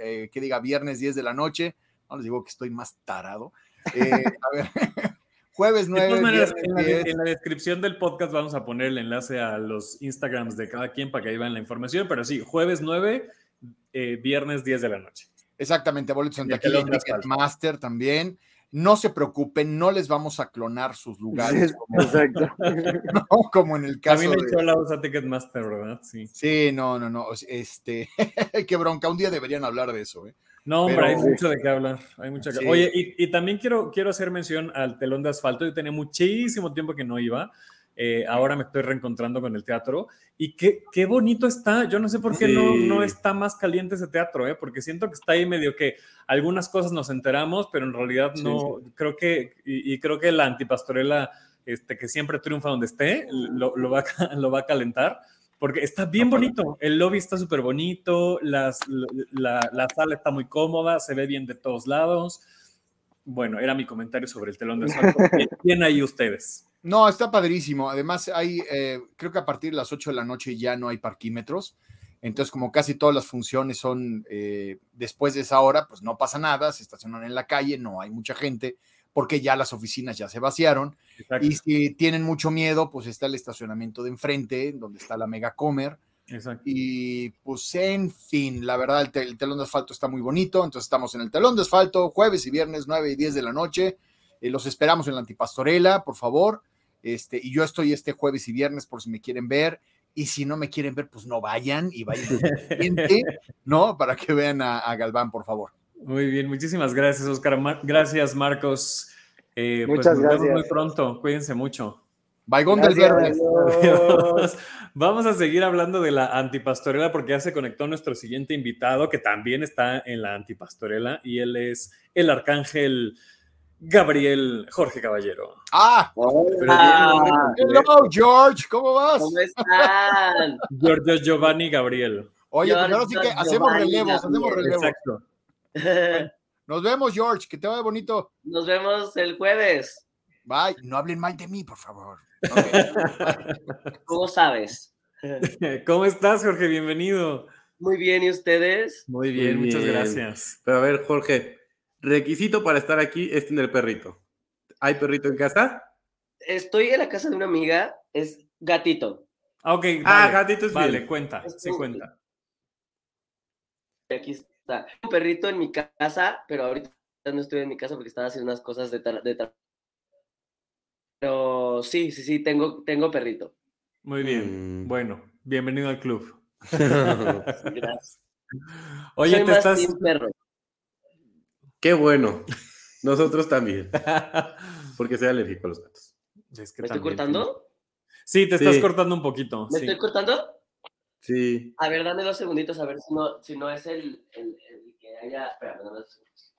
eh, que diga viernes 10 de la noche. No les digo que estoy más tarado. Eh, a ver, [LAUGHS] jueves De 9, todas maneras, en la, 10. en la descripción del podcast vamos a poner el enlace a los Instagrams de cada quien para que ahí vean la información. Pero sí, jueves 9, eh, viernes 10 de la noche. Exactamente, boletos en taquilla. Ticketmaster también. No se preocupen, no les vamos a clonar sus lugares, [LAUGHS] como, Exacto. ¿no? como en el caso También de... echó la voz a Ticketmaster, ¿verdad? Sí. Sí, no, no, no. Este, [LAUGHS] qué bronca. Un día deberían hablar de eso, ¿eh? No, hombre, Pero- hay mucho de qué hablar. Hay mucho que- Sí. Oye, y, y también quiero, quiero hacer mención al telón de asfalto. Yo tenía muchísimo tiempo que no iba. Eh, ahora me estoy reencontrando con el teatro. Y qué, qué bonito está. Yo no sé por qué no, Sí. no está más caliente ese teatro, ¿eh? porque siento que está ahí medio que algunas cosas nos enteramos, pero en realidad no. Creo que, y, y creo que la antipastorela, este, que siempre triunfa donde esté, lo, lo va, lo va a calentar. Porque está bien bonito, el lobby está súper bonito, las, la, la sala está muy cómoda, se ve bien de todos lados. Bueno, era mi comentario sobre el telón de. Bien- [LAUGHS] Bien ahí ustedes. No, está padrísimo. Además, hay, eh, creo que a partir de las 8 de la noche ya no hay parquímetros. Entonces, como casi todas las funciones son eh, después de esa hora, pues no pasa nada, se estacionan en la calle, no hay mucha gente, porque ya las oficinas ya se vaciaron. Exacto, Y si tienen mucho miedo, pues está el estacionamiento de enfrente, donde está la Mega Comer. exacto. Y pues en fin, la verdad el, tel- el telón de asfalto está muy bonito, entonces estamos en el telón de asfalto jueves y viernes 9 y 10 de la noche. Eh, los esperamos en la antipastorela, por favor. Este, y yo estoy este jueves y viernes por si me quieren ver. Y si no me quieren ver, pues no vayan y vayan [LAUGHS] gente, ¿no? Para que vean a, a Galván, por favor. Muy bien, muchísimas gracias, Oscar. Gracias, Marcos. Eh, pues Muchas nos vemos gracias. muy pronto. Cuídense mucho. Baigón del. [LAUGHS] Adiós. Vamos a seguir hablando de la antipastorela porque ya se conectó nuestro siguiente invitado que también está en la antipastorela y él es el arcángel Gabriel Jorge Caballero. Ah, Hola, hello, George, ¿cómo vas? ¿cómo están? [LAUGHS] Giorgio Giovanni Gabriel. Oye, pues George ahora sí que hacemos Giovanni relevos, hacemos relevos. Exacto. [LAUGHS] Nos vemos, George, que te vaya bonito. Nos vemos el jueves. Bye, no hablen mal de mí, por favor. [LAUGHS] ¿Cómo sabes? ¿Cómo estás, Jorge? Bienvenido. Muy bien, ¿y ustedes? Muy bien, Muy muchas bien. gracias. Pero a ver, Jorge, requisito para estar aquí es tener perrito. ¿Hay perrito en casa? Estoy en la casa de una amiga, es gatito. Ah, ok. Ah, vale, gatito es Vale, bien. cuenta, sí cuenta. Aquí está. Un perrito en mi casa, pero ahorita no estoy en mi casa porque estaba haciendo unas cosas de, de tra- Pero sí, sí, sí, tengo, tengo perrito. Muy bien. Mm. Bueno, bienvenido al club. [LAUGHS] Gracias. Oye, Soy te más estás. team perro. Qué bueno. Nosotros también. [LAUGHS] Porque soy alérgico a los gatos. Es que ¿Me estoy cortando? Sí, te estás cortando un poquito. ¿Me sí. estoy cortando? Sí. A ver, dame dos segunditos a ver si no, si no es el, el, el que haya. Espérame, dame dos segundos.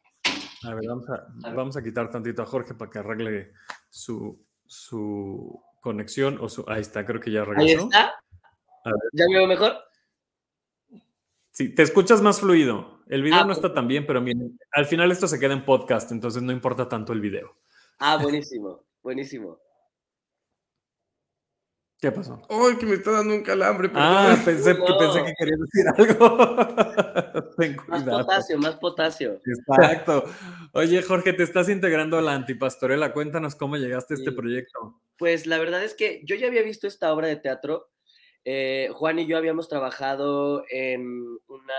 A ver, vamos a, vamos a quitar tantito a Jorge para que arregle su, su conexión. O su, ahí está, creo que ya Ahí regresó. está. A ver. ¿Ya me veo mejor? Sí, te escuchas más fluido. El video Ah, no está tan bien, pero miren, al final esto se queda en podcast, entonces no importa tanto el video. Ah, buenísimo, buenísimo. ¿Qué pasó? ¡Ay, que me está dando un calambre! Ah, pensé, que pensé que querías decir algo. [LAUGHS] Ten Más potasio, más potasio. Exacto. Oye, Jorge, te estás integrando a la antipastorela. Cuéntanos cómo llegaste a este Sí. proyecto. Pues la verdad es que yo ya había visto esta obra de teatro. Eh, Juan y yo habíamos trabajado en una,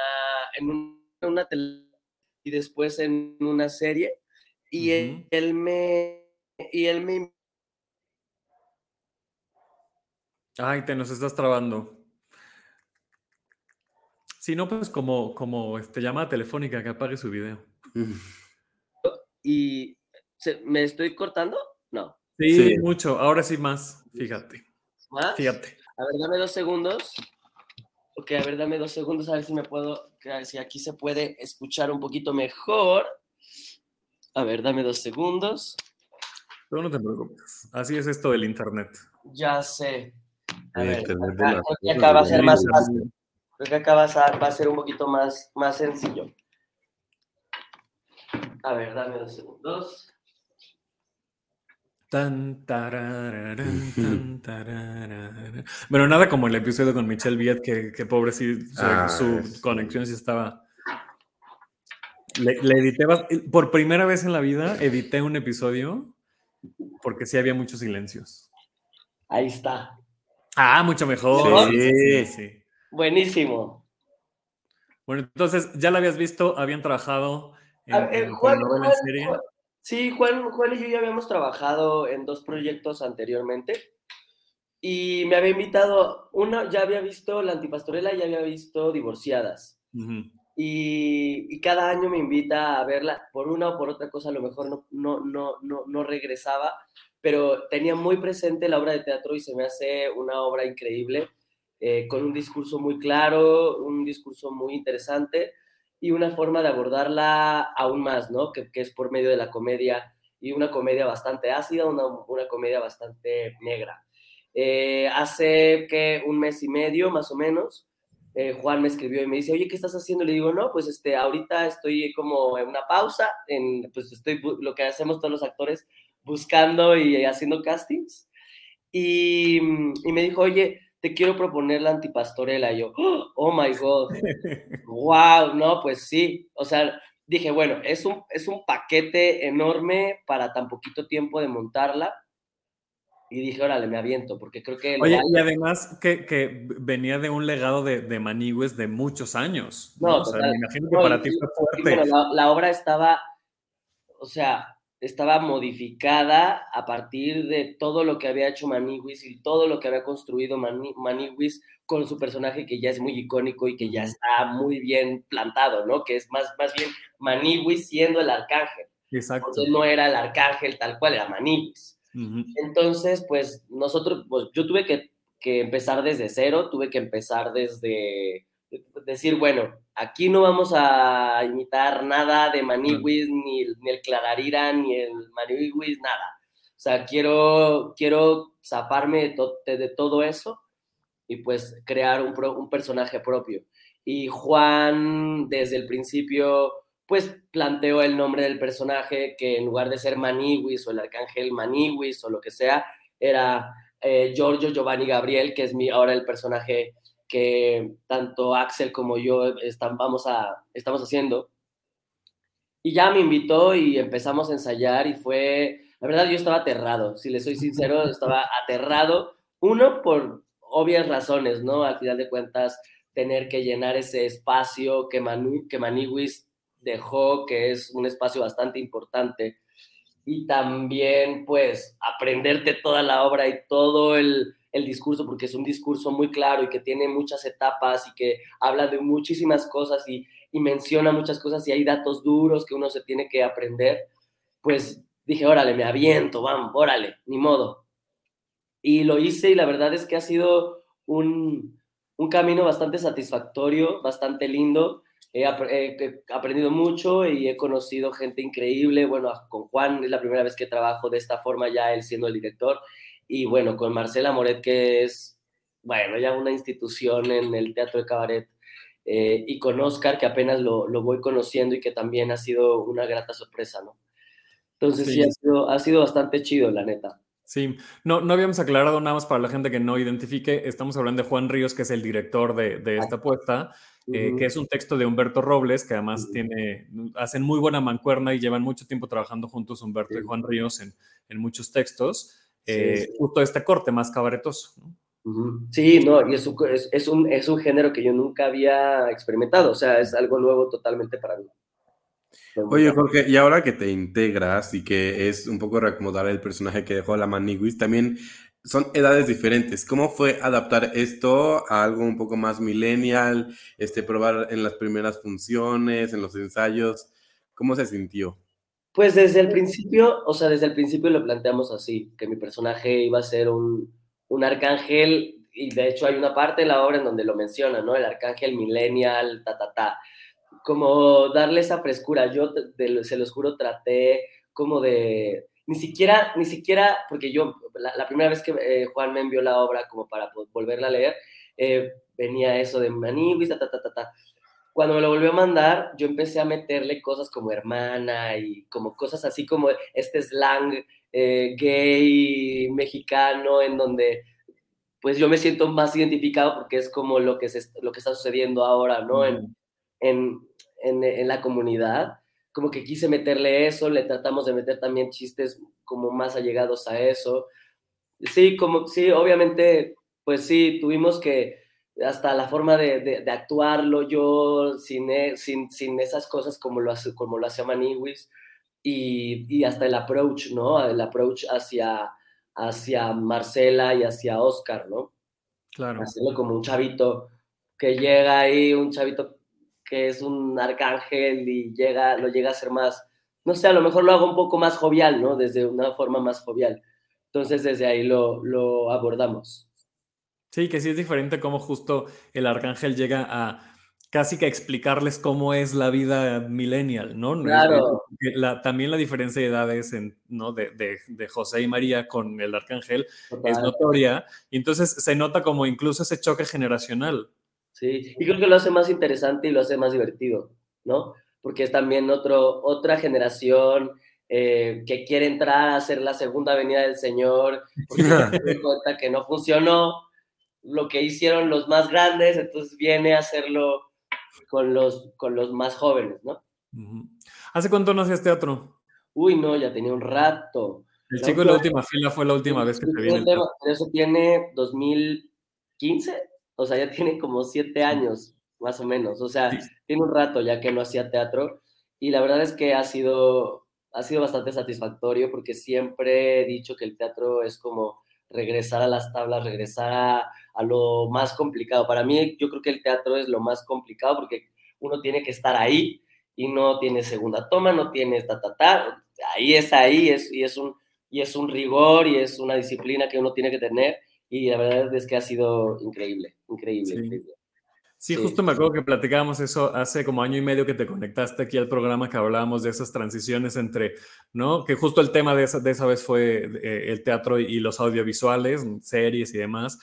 en un- una tele y después en una serie. Y él, me y él me Ay, te nos estás trabando. Si no, pues como, como este, llamada telefónica que apague su video. [LAUGHS] y se- me estoy cortando. No. Sí, Sí. mucho. Ahora sí más. Fíjate. ¿Más? Fíjate. A ver, dame dos segundos. Ok, a ver, dame dos segundos a ver si me puedo, si aquí se puede escuchar un poquito mejor. A ver, dame dos segundos. Tú no te preocupes. Así es esto del internet. Ya sé. A ver, acá- creo que acá va a ser más fácil. Creo que acá va a ser, va a ser un poquito más, más sencillo. A ver, dame dos segundos. Tan, tarararán, tan, tarararán. Bueno, nada como el episodio con Michelle Viet, que, que pobre sí, su, Ah, su conexión sí estaba. Le, le edité, por primera vez en la vida, edité un episodio porque sí había muchos silencios. Ahí está. Ah, mucho mejor. Sí. sí, sí. Buenísimo. Bueno, entonces, ¿ya la habías visto? ¿Habían trabajado en, ver, en Juan- telenovela Juan- en serie? Juan- Sí, Juan, Juan y yo ya habíamos trabajado en dos proyectos anteriormente y me había invitado, uno ya había visto La Antipastorela y ya había visto Divorciadas. Y, y cada año me invita a verla, por una o por otra cosa a lo mejor no, no, no, no, no regresaba, pero tenía muy presente la obra de teatro y se me hace una obra increíble, eh, con un discurso muy claro, un discurso muy interesante y una forma de abordarla aún más, ¿no? Que, que es por medio de la comedia y una comedia bastante ácida, una, una comedia bastante negra. Eh, hace que un mes y medio, más o menos, eh, Juan me escribió y me dice, oye, ¿qué estás haciendo? Le digo, no, pues este, ahorita estoy como en una pausa, en, pues estoy, lo que hacemos todos los actores, buscando y haciendo castings. Y, y me dijo, oye, te quiero proponer la antipastorela. Y yo, [GASPS] oh my God, [LAUGHS] wow, no, pues sí. O sea, dije, bueno, es un, es un paquete enorme para tan poquito tiempo de montarla. Y dije, órale, me aviento, porque creo que... Oye, y además que, que venía de un legado de, de Manigües de muchos años. ¿no? No, o sea, total. me imagino que No, para y- ti fue fuerte. bueno, la, la obra estaba, o sea, estaba modificada a partir de todo lo que había hecho Maniwis y todo lo que había construido Mani- Maniwis con su personaje que ya es muy icónico y que ya está muy bien plantado, ¿no? Que es más, más bien Maniwis siendo el arcángel. Exacto. Él no era el arcángel tal cual, era Maniwis. Entonces, pues nosotros, pues yo tuve que, que empezar desde cero, tuve que empezar desde decir, bueno, aquí no vamos a imitar nada de Maniwis, ni, el- ni el Clararira, ni el Maniwis, nada. O sea, quiero, quiero zafarme de, to- de- de todo eso y pues crear un, pro- un personaje propio. Y Juan, desde el principio, pues planteó el nombre del personaje que en lugar de ser Maniwis o el arcángel Maniwis o lo que sea, era eh, Giorgio Giovanni Gabriel, que es mi, ahora el personaje que tanto Axel como yo están, vamos a, estamos haciendo. Y ya me invitó y empezamos a ensayar y fue, la verdad yo estaba aterrado, si le soy sincero, [LAUGHS] estaba aterrado, uno por obvias razones, ¿no? Al final de cuentas, tener que llenar ese espacio que, Manu, que Maniwis dejó, que es un espacio bastante importante. y también pues aprenderte toda la obra y todo el, el discurso, porque es un discurso muy claro y que tiene muchas etapas y que habla de muchísimas cosas y, y menciona muchas cosas y hay datos duros que uno se tiene que aprender, pues dije, órale, me aviento, vamos, órale, ni modo. Y lo hice y la verdad es que ha sido un, un camino bastante satisfactorio, bastante lindo. He, he, aprendido mucho y he conocido gente increíble. Bueno, con Juan es la primera vez que trabajo de esta forma, ya él siendo el director. Y bueno, con Marcela Moret, que es, bueno, ya una institución en el teatro de cabaret. Eh, y con Oscar, que apenas lo, lo, voy conociendo y que también ha sido una grata sorpresa, ¿no? Entonces sí, sí ha, sido, ha sido bastante chido, la neta. Sí, no, no habíamos aclarado nada más para la gente que no identifique. Estamos hablando de Juan Ríos, que es el director de, de esta apuesta, eh, uh -huh. que es un texto de Humberto Robles, que además uh -huh. tiene, hacen muy buena mancuerna y llevan mucho tiempo trabajando juntos Humberto sí. y Juan Ríos en, en muchos textos. Eh, sí. Justo este corte más cabaretoso. ¿no? Uh -huh. Sí, no, y es un, es, es, un, es un género que yo nunca había experimentado, o sea, es algo nuevo totalmente para mí. Oye, Jorge, y ahora que te integras y que es un poco reacomodar el personaje que dejó la Maniguis, también son edades diferentes. ¿Cómo fue adaptar esto a algo un poco más millennial? Este, probar en las primeras funciones, en los ensayos. ¿Cómo se sintió? Pues desde el principio, o sea, desde el principio lo planteamos así, que mi personaje iba a ser un, un arcángel, y de hecho hay una parte de la obra en donde lo menciona, ¿no? El arcángel millennial, ta, ta, ta como darle esa frescura. Yo, de, se los juro, traté como de, ni siquiera, ni siquiera, porque yo, la, la primera vez que eh, Juan me envió la obra como para volverla a leer, eh, venía eso de Manibis, ta, ta, ta, ta, ta. Cuando me lo volvió a mandar, yo empecé a meterle cosas como hermana y como cosas así como este slang eh, gay mexicano en donde pues yo me siento más identificado porque es como lo que, se, lo que está sucediendo ahora, ¿no? En, en, en, en, la comunidad. Como que quise meterle eso, le tratamos de meter también chistes como más allegados a eso. Sí, como, sí, obviamente, pues sí, tuvimos que, hasta la forma de, de, de actuarlo yo, sin, e, sin, sin, esas cosas como lo hace, como lo hace Maniwis, y, y hasta el approach, ¿no? El approach hacia, hacia Marcela y hacia Oscar, ¿no? Claro. Hacerlo como un chavito que llega ahí, un chavito que es un arcángel y llega, lo llega a ser más, no sé, a lo mejor lo hago un poco más jovial, ¿no? Desde una forma más jovial. Entonces desde ahí lo, lo abordamos. Sí, que sí es diferente cómo justo el arcángel llega a casi que explicarles cómo es la vida millennial, ¿no? Claro. La, también la diferencia de edades en, ¿no? de, de, de, José y María con el arcángel Total. es notoria. Y entonces se nota como incluso ese choque generacional. Sí, y creo que lo hace más interesante y lo hace más divertido, ¿no? Porque es también otro, otra generación eh, que quiere entrar a hacer la segunda venida del Señor, porque [LAUGHS] se cuenta que no funcionó lo que hicieron los más grandes, entonces viene a hacerlo con los, con los más jóvenes, ¿no? ¿Hace cuánto no hacías teatro? Uy, no, ya tenía un rato. El chico de la última fila fue la última vez que te vi. Eso tiene 2015 o sea, ya tiene como siete años, más o menos, o sea, sí. tiene un rato ya que no hacía teatro y la verdad es que ha sido, ha sido bastante satisfactorio porque siempre he dicho que el teatro es como regresar a las tablas, regresar a, a lo más complicado. Para mí yo creo que el teatro es lo más complicado porque uno tiene que estar ahí y no tiene segunda toma, no tiene ta, ta, ta, ahí es ahí es, y, es un, y es un rigor y es una disciplina que uno tiene que tener y la verdad es que ha sido increíble, increíble, sí. increíble. Sí, sí, justo me acuerdo que platicábamos eso hace como año y medio que te conectaste aquí al programa que hablábamos de esas transiciones entre, ¿no? Que justo el tema de esa, de esa vez fue eh, el teatro y los audiovisuales, series y demás.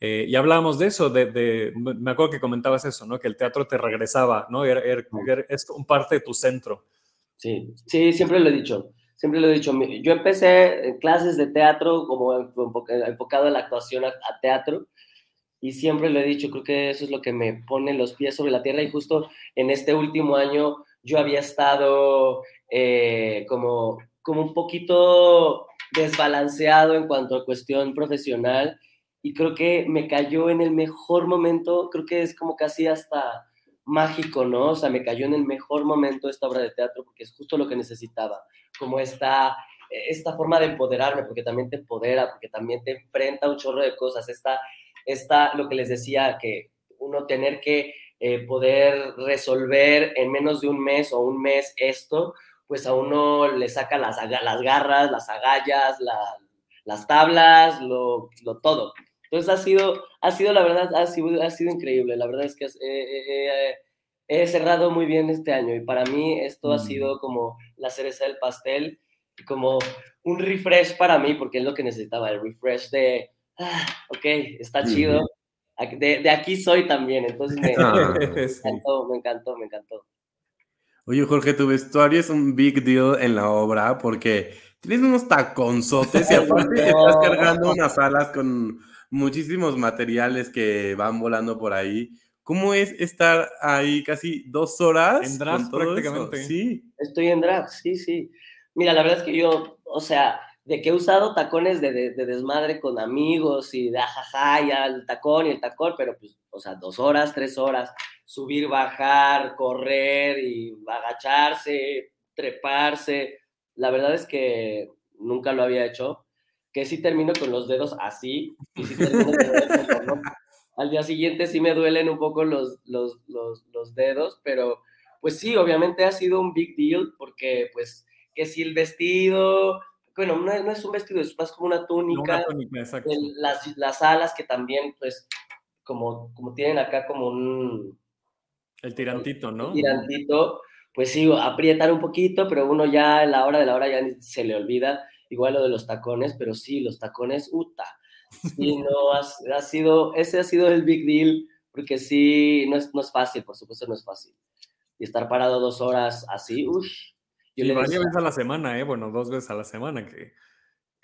Eh, y hablábamos de eso, de, de, me acuerdo que comentabas eso, ¿no? Que el teatro te regresaba, ¿no? Era, era, era, es un parte de tu centro. Sí, sí, siempre lo he dicho siempre lo he dicho, yo empecé en clases de teatro como enfocado en la actuación a, a, teatro y siempre lo he dicho, creo que eso es lo que me pone los pies sobre la tierra y justo en este último año yo había estado eh, como, como un poquito desbalanceado en cuanto a cuestión profesional y creo que me cayó en el mejor momento, creo que es como casi hasta mágico, ¿no? O sea, me cayó en el mejor momento esta obra de teatro porque es justo lo que necesitaba, como esta, esta forma de empoderarme, porque también te empodera, porque también te enfrenta a un chorro de cosas. Esta, esta, lo que les decía, que uno tener que eh, poder resolver en menos de un mes o un mes esto, pues a uno le saca las, las garras, las agallas, las tablas, lo, lo, todo. Entonces ha sido, ha sido la verdad, ha sido, ha sido increíble. La verdad es que he cerrado muy bien este año y para mí esto ha mm. sido como la cereza del pastel, como un refresh para mí, porque es lo que necesitaba, el refresh de, ah, ok, está chido, de, aquí soy también, entonces me, ah. encantó, me encantó, me encantó. Oye, Jorge, tu vestuario es un big deal en la obra porque tienes unos taconzotes y [LAUGHS] aparte estás cargando unas alas con muchísimos materiales que van volando por ahí. ¿Cómo es estar ahí casi dos horas? En drag prácticamente. Sí. Estoy en drag, sí, sí. Mira, la verdad es que yo, o sea, de que he usado tacones de, de, desmadre con amigos y de ajaja, ya el tacón y el tacón, pero pues, o sea, dos horas, tres horas, subir, bajar, correr y agacharse, treparse. La verdad es que nunca lo había hecho. Que sí termino con los dedos así, y sí Al día siguiente sí me duelen un poco los, los, los, los dedos, pero pues sí, obviamente ha sido un big deal porque pues que si el vestido, bueno, no, es un vestido, es más como una túnica. las, las alas que también, pues, como, como tienen acá como un... El tirantito, ¿no? tirantito, pues sí, aprietar un poquito, pero uno ya a la hora de la hora ya se le olvida, igual lo de los tacones, pero sí, los tacones, uta. Sí, [LAUGHS] no, ha, sido, ese ha sido el big deal, porque sí, no es, no es fácil, por supuesto no es fácil. Y estar parado dos horas así, uff, y varias veces a la semana, ¿eh? Bueno, dos veces a la semana que...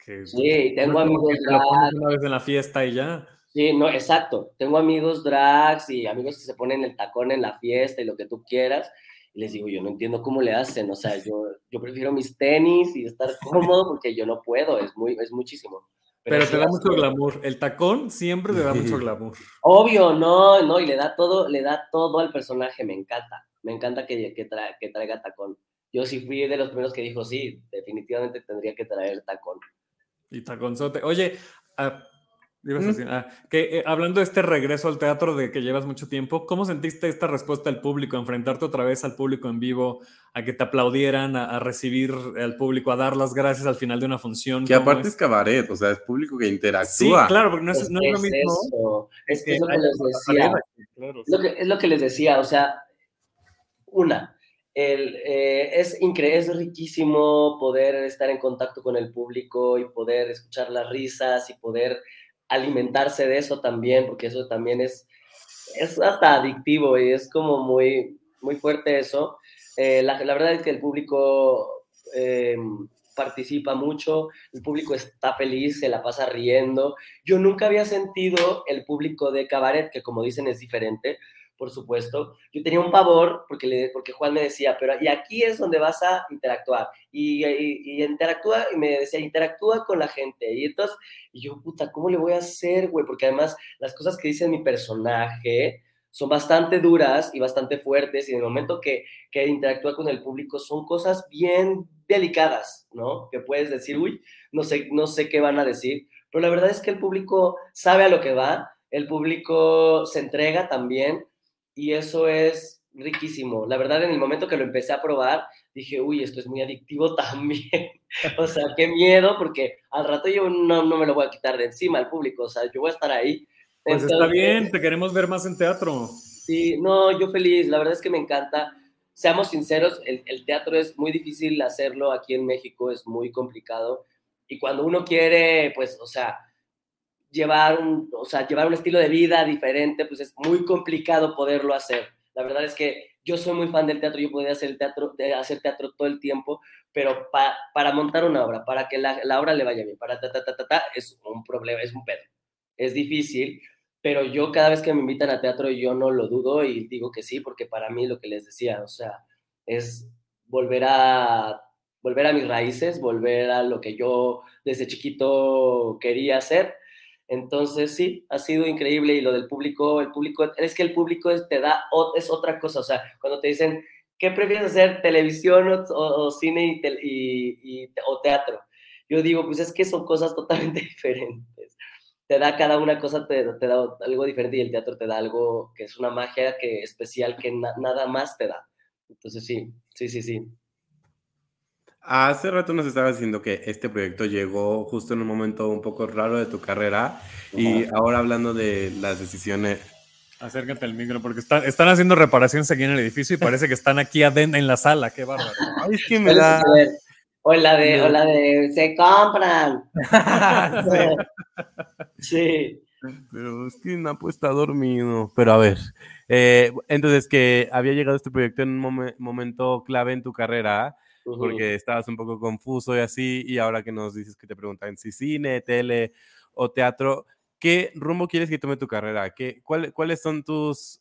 que sí, tengo amigos drags. Una vez en la fiesta y ya. Sí, no, exacto. Tengo amigos drags y amigos que se ponen el tacón en la fiesta y lo que tú quieras. Y les digo, yo no entiendo cómo le hacen. O sea, [LAUGHS] yo, yo prefiero mis tenis y estar cómodo porque yo no puedo. Es, muy, es muchísimo. Pero, te da mucho glamour. El tacón siempre te da mucho [LAUGHS] glamour. Obvio, no, no, y le da todo, le da todo al personaje, me encanta. Me encanta que, que, que traiga tacón yo sí fui de los primeros que dijo, sí, definitivamente tendría que traer tacón. Y taconzote. Oye, ah, ah, que, eh, hablando de este regreso al teatro de que llevas mucho tiempo, ¿cómo sentiste esta respuesta del público, enfrentarte otra vez al público en vivo, a que te aplaudieran, a, recibir al público, a dar las gracias al final de una función? Que aparte es? cabaret, o sea, es público que interactúa. Sí, claro, porque no es, lo mismo. Es, lo que les decía. es lo que les decía, o sea, una, eh, es, increíble, es riquísimo poder estar en contacto con el público y poder escuchar las risas y poder alimentarse de eso también, porque eso también es, es hasta adictivo y es como muy, muy fuerte eso. Eh, la, la, verdad es que el público eh, participa mucho, el público está feliz, se la pasa riendo. Yo nunca había sentido el público de cabaret, que como dicen es diferente, por supuesto. Yo tenía un pavor porque, le, porque Juan me decía, pero y aquí es donde vas a interactuar. Y, interactúa, y me decía, interactúa con la gente. Y entonces, y yo, puta, ¿cómo le voy a hacer, güey? Porque además las cosas que dice mi personaje son bastante duras y bastante fuertes. Y en el momento que, que interactúa con el público son cosas bien delicadas, ¿no? Que puedes decir, uy, no sé, no sé qué van a decir. Pero la verdad es que el público sabe a lo que va, el público se entrega también y eso es riquísimo. La verdad, en el momento que lo empecé a probar, dije, uy, esto es muy adictivo [LAUGHS] también. o sea, qué miedo, porque al rato yo no, no, me lo voy a quitar de encima al público, o sea, yo voy a estar ahí. Pues está bien, te queremos ver más en teatro. Sí, no, yo feliz, la verdad es que me encanta. Seamos sinceros, el, el teatro es muy difícil hacerlo aquí en México, es muy complicado. Y cuando uno quiere, pues, o sea, llevar un, o sea, llevar un estilo de vida diferente, pues es muy complicado poderlo hacer. La verdad es que yo soy muy fan del teatro, yo podría hacer, teatro, hacer teatro todo el tiempo, pero para montar una obra, para que la, la, obra le vaya bien, para ta, ta, ta, ta, ta, es un problema, es un pedo. Es difícil, pero yo cada vez que me invitan a teatro yo no lo dudo y digo que sí, porque para mí lo que les decía, o sea, es volver a volver a mis raíces, volver a lo que yo desde chiquito quería hacer entonces, sí, ha sido increíble y lo del público, el público, es que el público te da, es otra cosa, o sea, cuando te dicen, ¿qué prefieres hacer, televisión o, cine y, o teatro? yo digo, pues es que son cosas totalmente [LAUGHS] diferentes. Te da cada una cosa, te, da algo diferente y el teatro te da algo que es una magia que, especial que nada más te da. Entonces sí, sí, sí, sí. Hace rato nos estabas diciendo que este proyecto llegó justo en un momento un poco raro de tu carrera y ahora hablando de las decisiones. Acércate al micro porque están, están haciendo reparaciones aquí en el edificio y parece que están aquí adentro en la sala. Qué bárbaro. Ay, es que me da. O la de, o la de, se compran. [LAUGHS] sí. Pero es que Napo está dormido. Pero a ver, eh, entonces que había llegado este proyecto en un momento clave en tu carrera porque estabas un poco confuso y así, y ahora que nos dices que te preguntan si cine, tele o teatro, ¿qué rumbo quieres que tome tu carrera? ¿Qué, ¿Cuáles son tus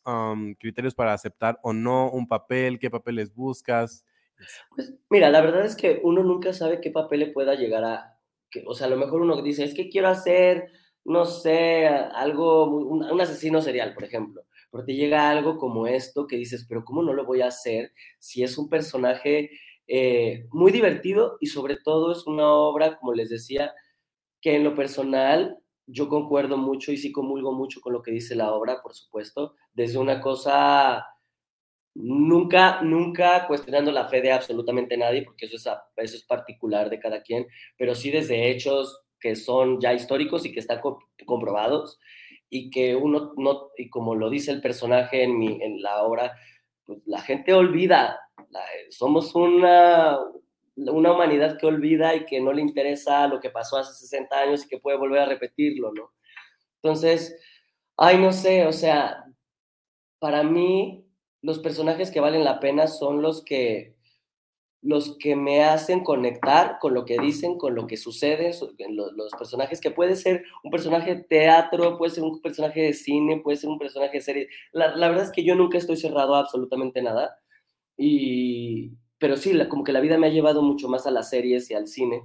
criterios para aceptar o no un papel? ¿Qué papeles buscas? Pues mira, la verdad es que uno nunca sabe qué papel le pueda llegar a, que, o sea, a lo mejor uno dice, es que quiero hacer, no sé, algo, un, un asesino serial, por ejemplo pero te llega algo como esto que dices, pero ¿cómo no lo voy a hacer si es un personaje eh, muy divertido y sobre todo es una obra, como les decía, que en lo personal yo concuerdo mucho y sí comulgo mucho con lo que dice la obra, por supuesto, desde una cosa nunca, nunca cuestionando la fe de absolutamente nadie, porque eso es, eso es particular de cada quien, pero sí desde hechos que son ya históricos y que están comprobados y que uno no, y como lo dice el personaje en, mi, en la obra, pues la gente olvida somos una, una humanidad que olvida y que no le interesa lo que pasó hace 60 años y que puede volver a repetirlo, ¿no? Entonces, ay, no sé, o sea, para mí los personajes que valen la pena son los que los que me hacen conectar con lo que dicen, con lo que sucede, los, los, personajes que puede ser un personaje de teatro, puede ser un personaje de cine, puede ser un personaje de serie. La, verdad es que yo nunca estoy cerrado a absolutamente nada. Y, pero sí, como que la vida me ha llevado mucho más a las series y al cine,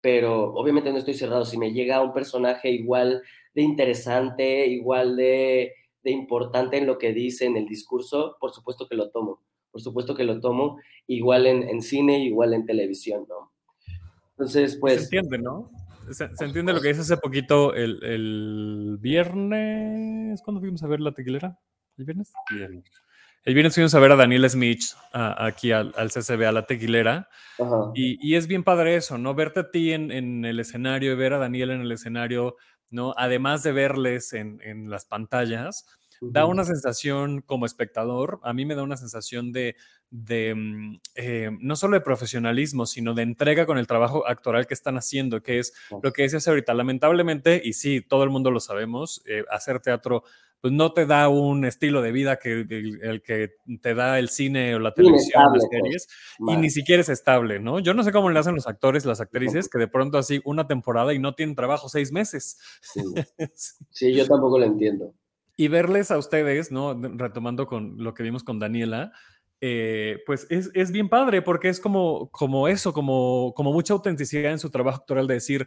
pero obviamente no estoy cerrado. Si me llega un personaje igual de interesante, igual de, de importante en lo que dice, en el discurso, por supuesto que lo tomo. Por supuesto que lo tomo, igual en, en cine, igual en televisión, ¿no? Entonces, pues... Se entiende, ¿no? Se, entiende lo que dice hace poquito el, el viernes. ¿Cuándo fuimos a ver la tequilera? ¿El viernes? Viernes. El viernes fuimos a ver a Daniel Smith aquí al, al, CCB, a la tequilera. Y, y, es bien padre eso, ¿no? Verte a ti en, en, el escenario y ver a Daniel en el escenario, ¿no? Además de verles en, en las pantallas, da una sensación como espectador, a mí me da una sensación de, de mm, eh, no solo de profesionalismo, sino de entrega con el trabajo actoral que están haciendo, que es lo que decías ahorita. Lamentablemente, y sí, todo el mundo lo sabemos, eh, hacer teatro pues no te da un estilo de vida que el, que te da el cine o la televisión, las pues, series, y ni siquiera es estable, ¿no? Yo no sé cómo le hacen los actores, las actrices, que de pronto así una temporada y no tienen trabajo seis meses. Sí, [LAUGHS] yo tampoco lo entiendo. Y verles a ustedes, ¿no? Retomando con lo que vimos con Daniela, eh, pues es, es, bien padre porque es como, como eso, como, como mucha autenticidad en su trabajo actoral de decir,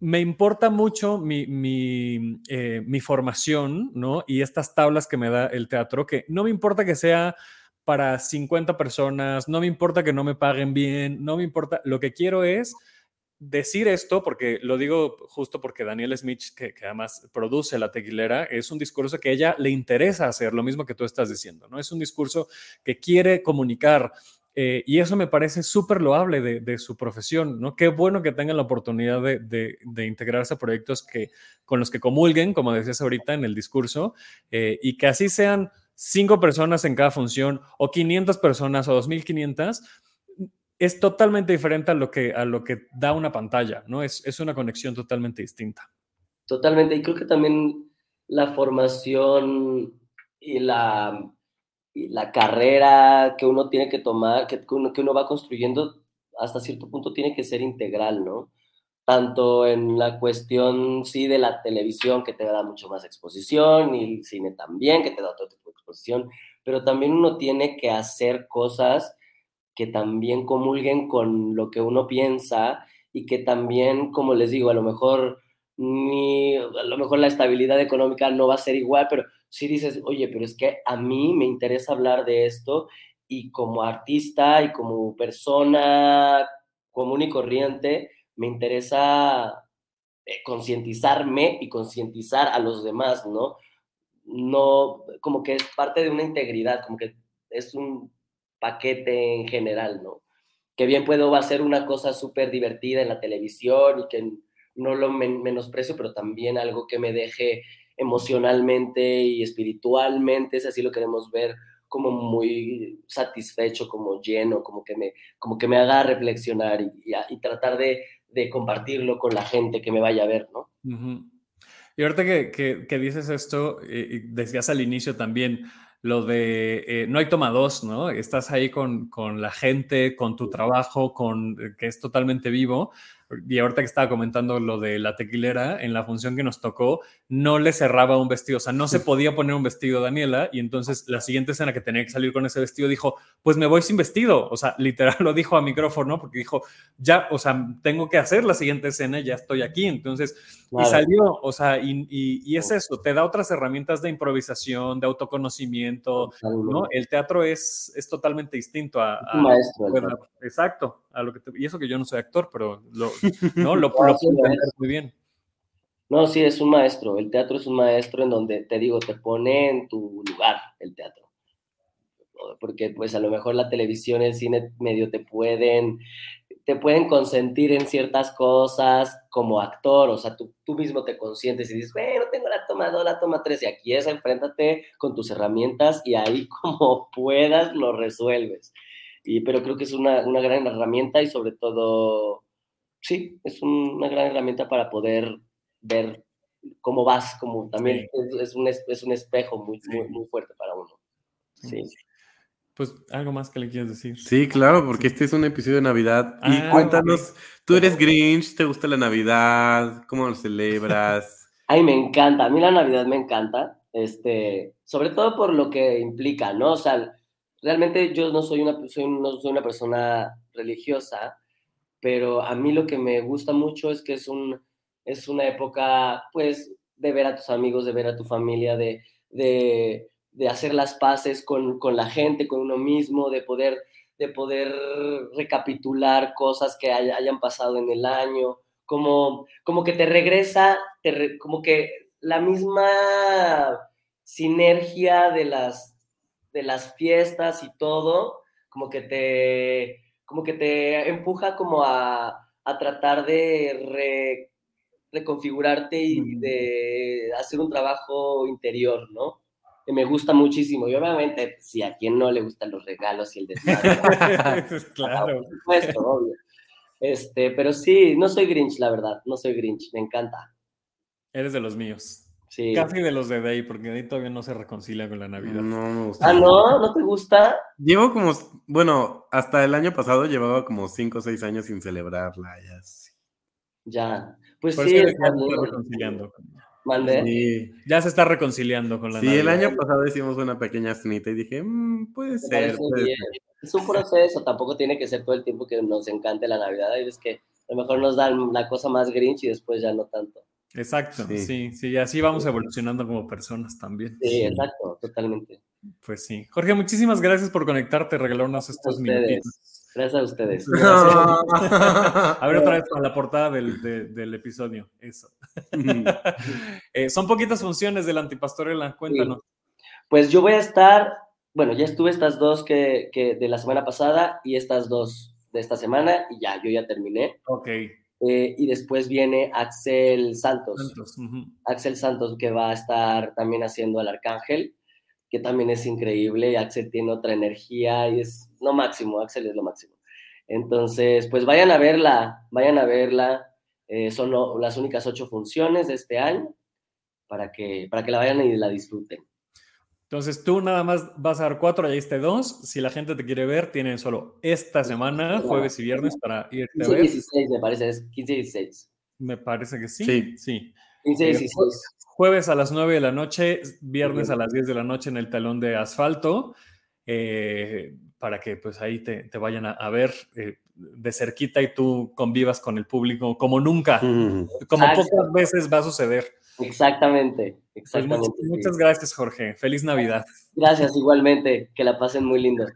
me importa mucho mi, mi, eh, formación, ¿no? Y estas tablas que me da el teatro, que no me importa que sea para 50 personas, no me importa que no me paguen bien, no me importa, lo que quiero es decir esto, porque lo digo justo porque Daniel Smith, que, además produce La Tequilera, es un discurso que a ella le interesa hacer, lo mismo que tú estás diciendo, ¿no? Es un discurso que quiere comunicar eh, y eso me parece súper loable de, su profesión, ¿no? Qué bueno que tengan la oportunidad de, integrarse a proyectos que, con los que comulguen, como decías ahorita en el discurso, eh, y que así sean cinco personas en cada función, o 500 personas, o 2.500, es totalmente diferente a lo que, a lo que da una pantalla, ¿no? Es, es una conexión totalmente distinta. Totalmente, y creo que también la formación y la la carrera que uno tiene que tomar, que uno, que uno va construyendo, hasta cierto punto tiene que ser integral, ¿no? Tanto en la cuestión, sí, de la televisión, que te da mucho más exposición, y el cine también, que te da otro tipo de exposición, pero también uno tiene que hacer cosas que también comulguen con lo que uno piensa y que también, como les digo, a lo mejor ni, a lo mejor la estabilidad económica no va a ser igual, pero si dices, oye, pero es que a mí me interesa hablar de esto y como artista y como persona común y corriente, me interesa eh, concientizarme y concientizar a los demás, ¿no? No, como que es parte de una integridad, como que es un paquete en general, ¿no? Que bien puedo hacer una cosa súper divertida en la televisión y que no lo menosprecio, pero también algo que me deje emocionalmente y espiritualmente, si así lo queremos ver, como muy satisfecho, como lleno, como que me, como que me haga reflexionar y, tratar de, compartirlo con la gente que me vaya a ver, ¿no? Y ahorita que, que, que dices esto, eh, decías al inicio también, lo de eh, no hay toma dos, ¿no? Estás ahí con, con, la gente, con tu trabajo, con eh, que es totalmente vivo. Y ahorita que estaba comentando lo de la tequilera, en la función que nos tocó, no le cerraba un vestido, o sea, no se podía poner un vestido Daniela, y entonces la siguiente escena que tenía que salir con ese vestido dijo, pues me voy sin vestido, o sea, literal lo dijo a micrófono, porque dijo, ya, o sea, tengo que hacer la siguiente escena, ya estoy aquí, entonces, y salió, o sea, y, y, es eso, te da otras herramientas de improvisación, de autoconocimiento, ¿no? El teatro es, es totalmente distinto a... a maestro. exacto, a lo que y eso que yo no soy actor, pero lo, [LAUGHS] no, lo, lo, muy bien. No, sí, es un maestro. El teatro es un maestro en donde, te digo, te pone en tu lugar el teatro. Porque pues a lo mejor la televisión, el cine medio te pueden, te pueden consentir en ciertas cosas como actor, o sea, tú, tú mismo te consientes y dices, bueno, tengo la toma 2, la toma 3, y aquí es, enfréntate con tus herramientas y ahí [LAUGHS] como puedas lo resuelves. Y, pero creo que es una, una gran herramienta y sobre todo, sí, es una gran herramienta para poder ver cómo vas, como también es, un, es, un, espejo muy, muy, fuerte para uno. Sí. Pues algo más que le quieras decir. Sí, claro, porque este es un episodio de Navidad. y ah, cuéntanos, tú eres Grinch, ¿te gusta la Navidad? ¿Cómo lo celebras? [LAUGHS] Ay, me encanta, a mí la Navidad me encanta, este, sobre todo por lo que implica, ¿no? O sea, realmente yo no soy una, soy, no soy una persona religiosa, pero a mí lo que me gusta mucho es que es un, es una época, pues, de ver a tus amigos, de ver a tu familia, de, de, de hacer las paces con, con, la gente, con uno mismo, de poder, de poder recapitular cosas que hayan pasado en el año, como, como que te regresa, como que la misma sinergia de las, de las fiestas y todo, como que te, como que te empuja como a, a tratar de re, reconfigurarte y de hacer un trabajo interior, ¿no? Que me gusta muchísimo. Y obviamente, si a quien no le gustan los regalos y el desmadre. [LAUGHS] claro. Por supuesto, obvio. Este, pero sí, no soy Grinch, la verdad. No soy Grinch, me encanta. Eres de los míos. Sí. Casi de los de Day, porque Day todavía no se reconcilia con la Navidad. No me gusta. Ah, no, ¿no te gusta? Llevo como, bueno, hasta el año pasado llevaba como 5 o 6 años sin celebrarla. Ya, ya. Pues sí, ya se está reconciliando. Ya se está reconciliando con la Sí, el año pasado hicimos una pequeña cenita y dije, mm, puede ser. Es un proceso, tampoco tiene que ser todo el tiempo que nos encante la Navidad. Hay veces que a lo mejor nos dan la cosa más grinch y después ya no tanto. Exacto, sí, sí, y así vamos evolucionando como personas también. Sí, exacto, totalmente. Pues sí. Jorge, muchísimas gracias por conectarte, regalarnos estos minutos. Gracias a ustedes. [LAUGHS] a ver otra vez para la portada del, episodio. Eso. [LAUGHS] Eh, son poquitas funciones del antipastorela, cuéntanos. Pues yo voy a estar, bueno, ya estuve estas dos que, de la semana pasada y estas dos de esta semana y ya, yo ya terminé. Ok. Eh, y después viene Axel Santos. Axel Santos que va a estar también haciendo al Arcángel que también es increíble. Axel tiene otra energía y es lo máximo, Axel es lo máximo. Entonces, pues vayan a verla, vayan a verla. Eh, son las únicas ocho funciones de este año para que, para que la vayan y la disfruten. Entonces tú nada más vas a dar cuatro, ya este dos. Si la gente te quiere ver, tienen solo esta semana, jueves y viernes, para irte a ver. 16, me parece, es 15 y 16. Me parece que sí. Sí. sí. 15 y 16. Jueves a las 9 de la noche, viernes a las 10 de la noche en el talón de asfalto, eh, para que pues ahí te, vayan a, ver eh, de cerquita y tú convivas con el público como nunca, como pocas veces va a suceder. Exactamente, pues, exactamente. muchas, gracias, Jorge. Feliz Navidad. Gracias, igualmente. Que la pasen muy lindo.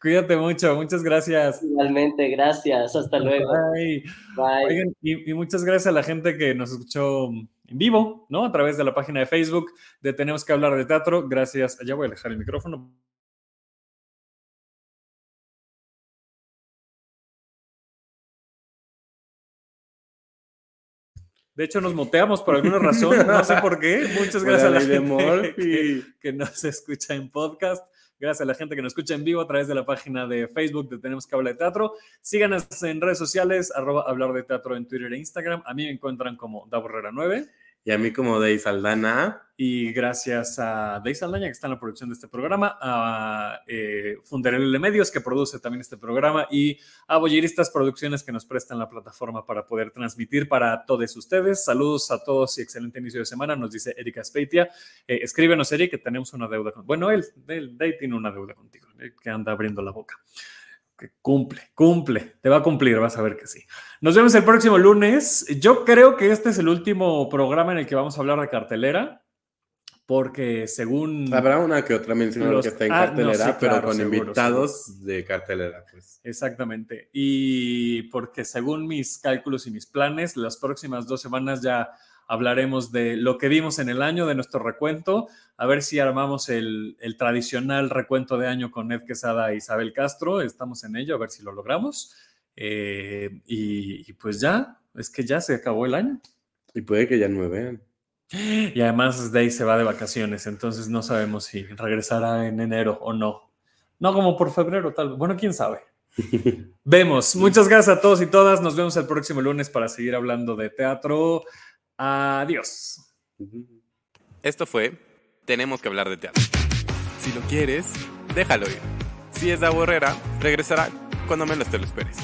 Cuídate mucho, muchas gracias. Igualmente, gracias. Hasta luego. Bye. Bye. Oigan, y, y muchas gracias a la gente que nos escuchó en vivo, ¿no? A través de la página de Facebook de Tenemos que hablar de teatro. Gracias. Ya voy a dejar el micrófono. De hecho, nos moteamos por alguna razón, [LAUGHS] no sé por qué. Muchas gracias a la gente que, que nos escucha en podcast. Gracias a la gente que nos escucha en vivo a través de la página de Facebook de Tenemos que hablar de teatro. Síganos en redes sociales, arroba hablar de teatro en Twitter e Instagram. A mí me encuentran como Daborrera 9. Y a mí como Dey Saldana. Y gracias a Deis Aldaña, que está en la producción de este programa, a eh, Funderel Medios, que produce también este programa, y a Boyeristas Producciones, que nos prestan la plataforma para poder transmitir para todos ustedes. Saludos a todos y excelente inicio de semana, nos dice Erika Speitia. Eh, escríbenos, Eric, que tenemos una deuda con... Bueno, él, él, Dey tiene una deuda contigo, eh, que anda abriendo la boca. Que cumple, cumple, te va a cumplir, vas a ver que sí. Nos vemos el próximo lunes. Yo creo que este es el último programa en el que vamos a hablar de cartelera, porque según... Habrá una que otra mención Los- que está en ah, no, cartelera, pero con seguro, invitados de cartelera. Pues. Exactamente. Y porque según mis cálculos y mis planes, las próximas dos semanas ya hablaremos de lo que vimos en el año, de nuestro recuento, a ver si armamos el, el tradicional recuento de año con Ed Quesada e Isabel Castro. Estamos en ello, a ver si lo logramos. Eh, y, y pues ya, es que ya se acabó el año. Y puede que ya no me vean. Y además Day se va de vacaciones, entonces no sabemos si regresará en enero o no. No como por febrero, tal vez. Bueno, quién sabe. [LAUGHS] Vemos. Muchas gracias a todos y todas. Nos vemos el próximo lunes para seguir hablando de teatro. Adiós. Esto fue Tenemos que hablar de teatro. Si lo quieres, déjalo ir. Si es de Borrera, regresará cuando menos te lo esperes.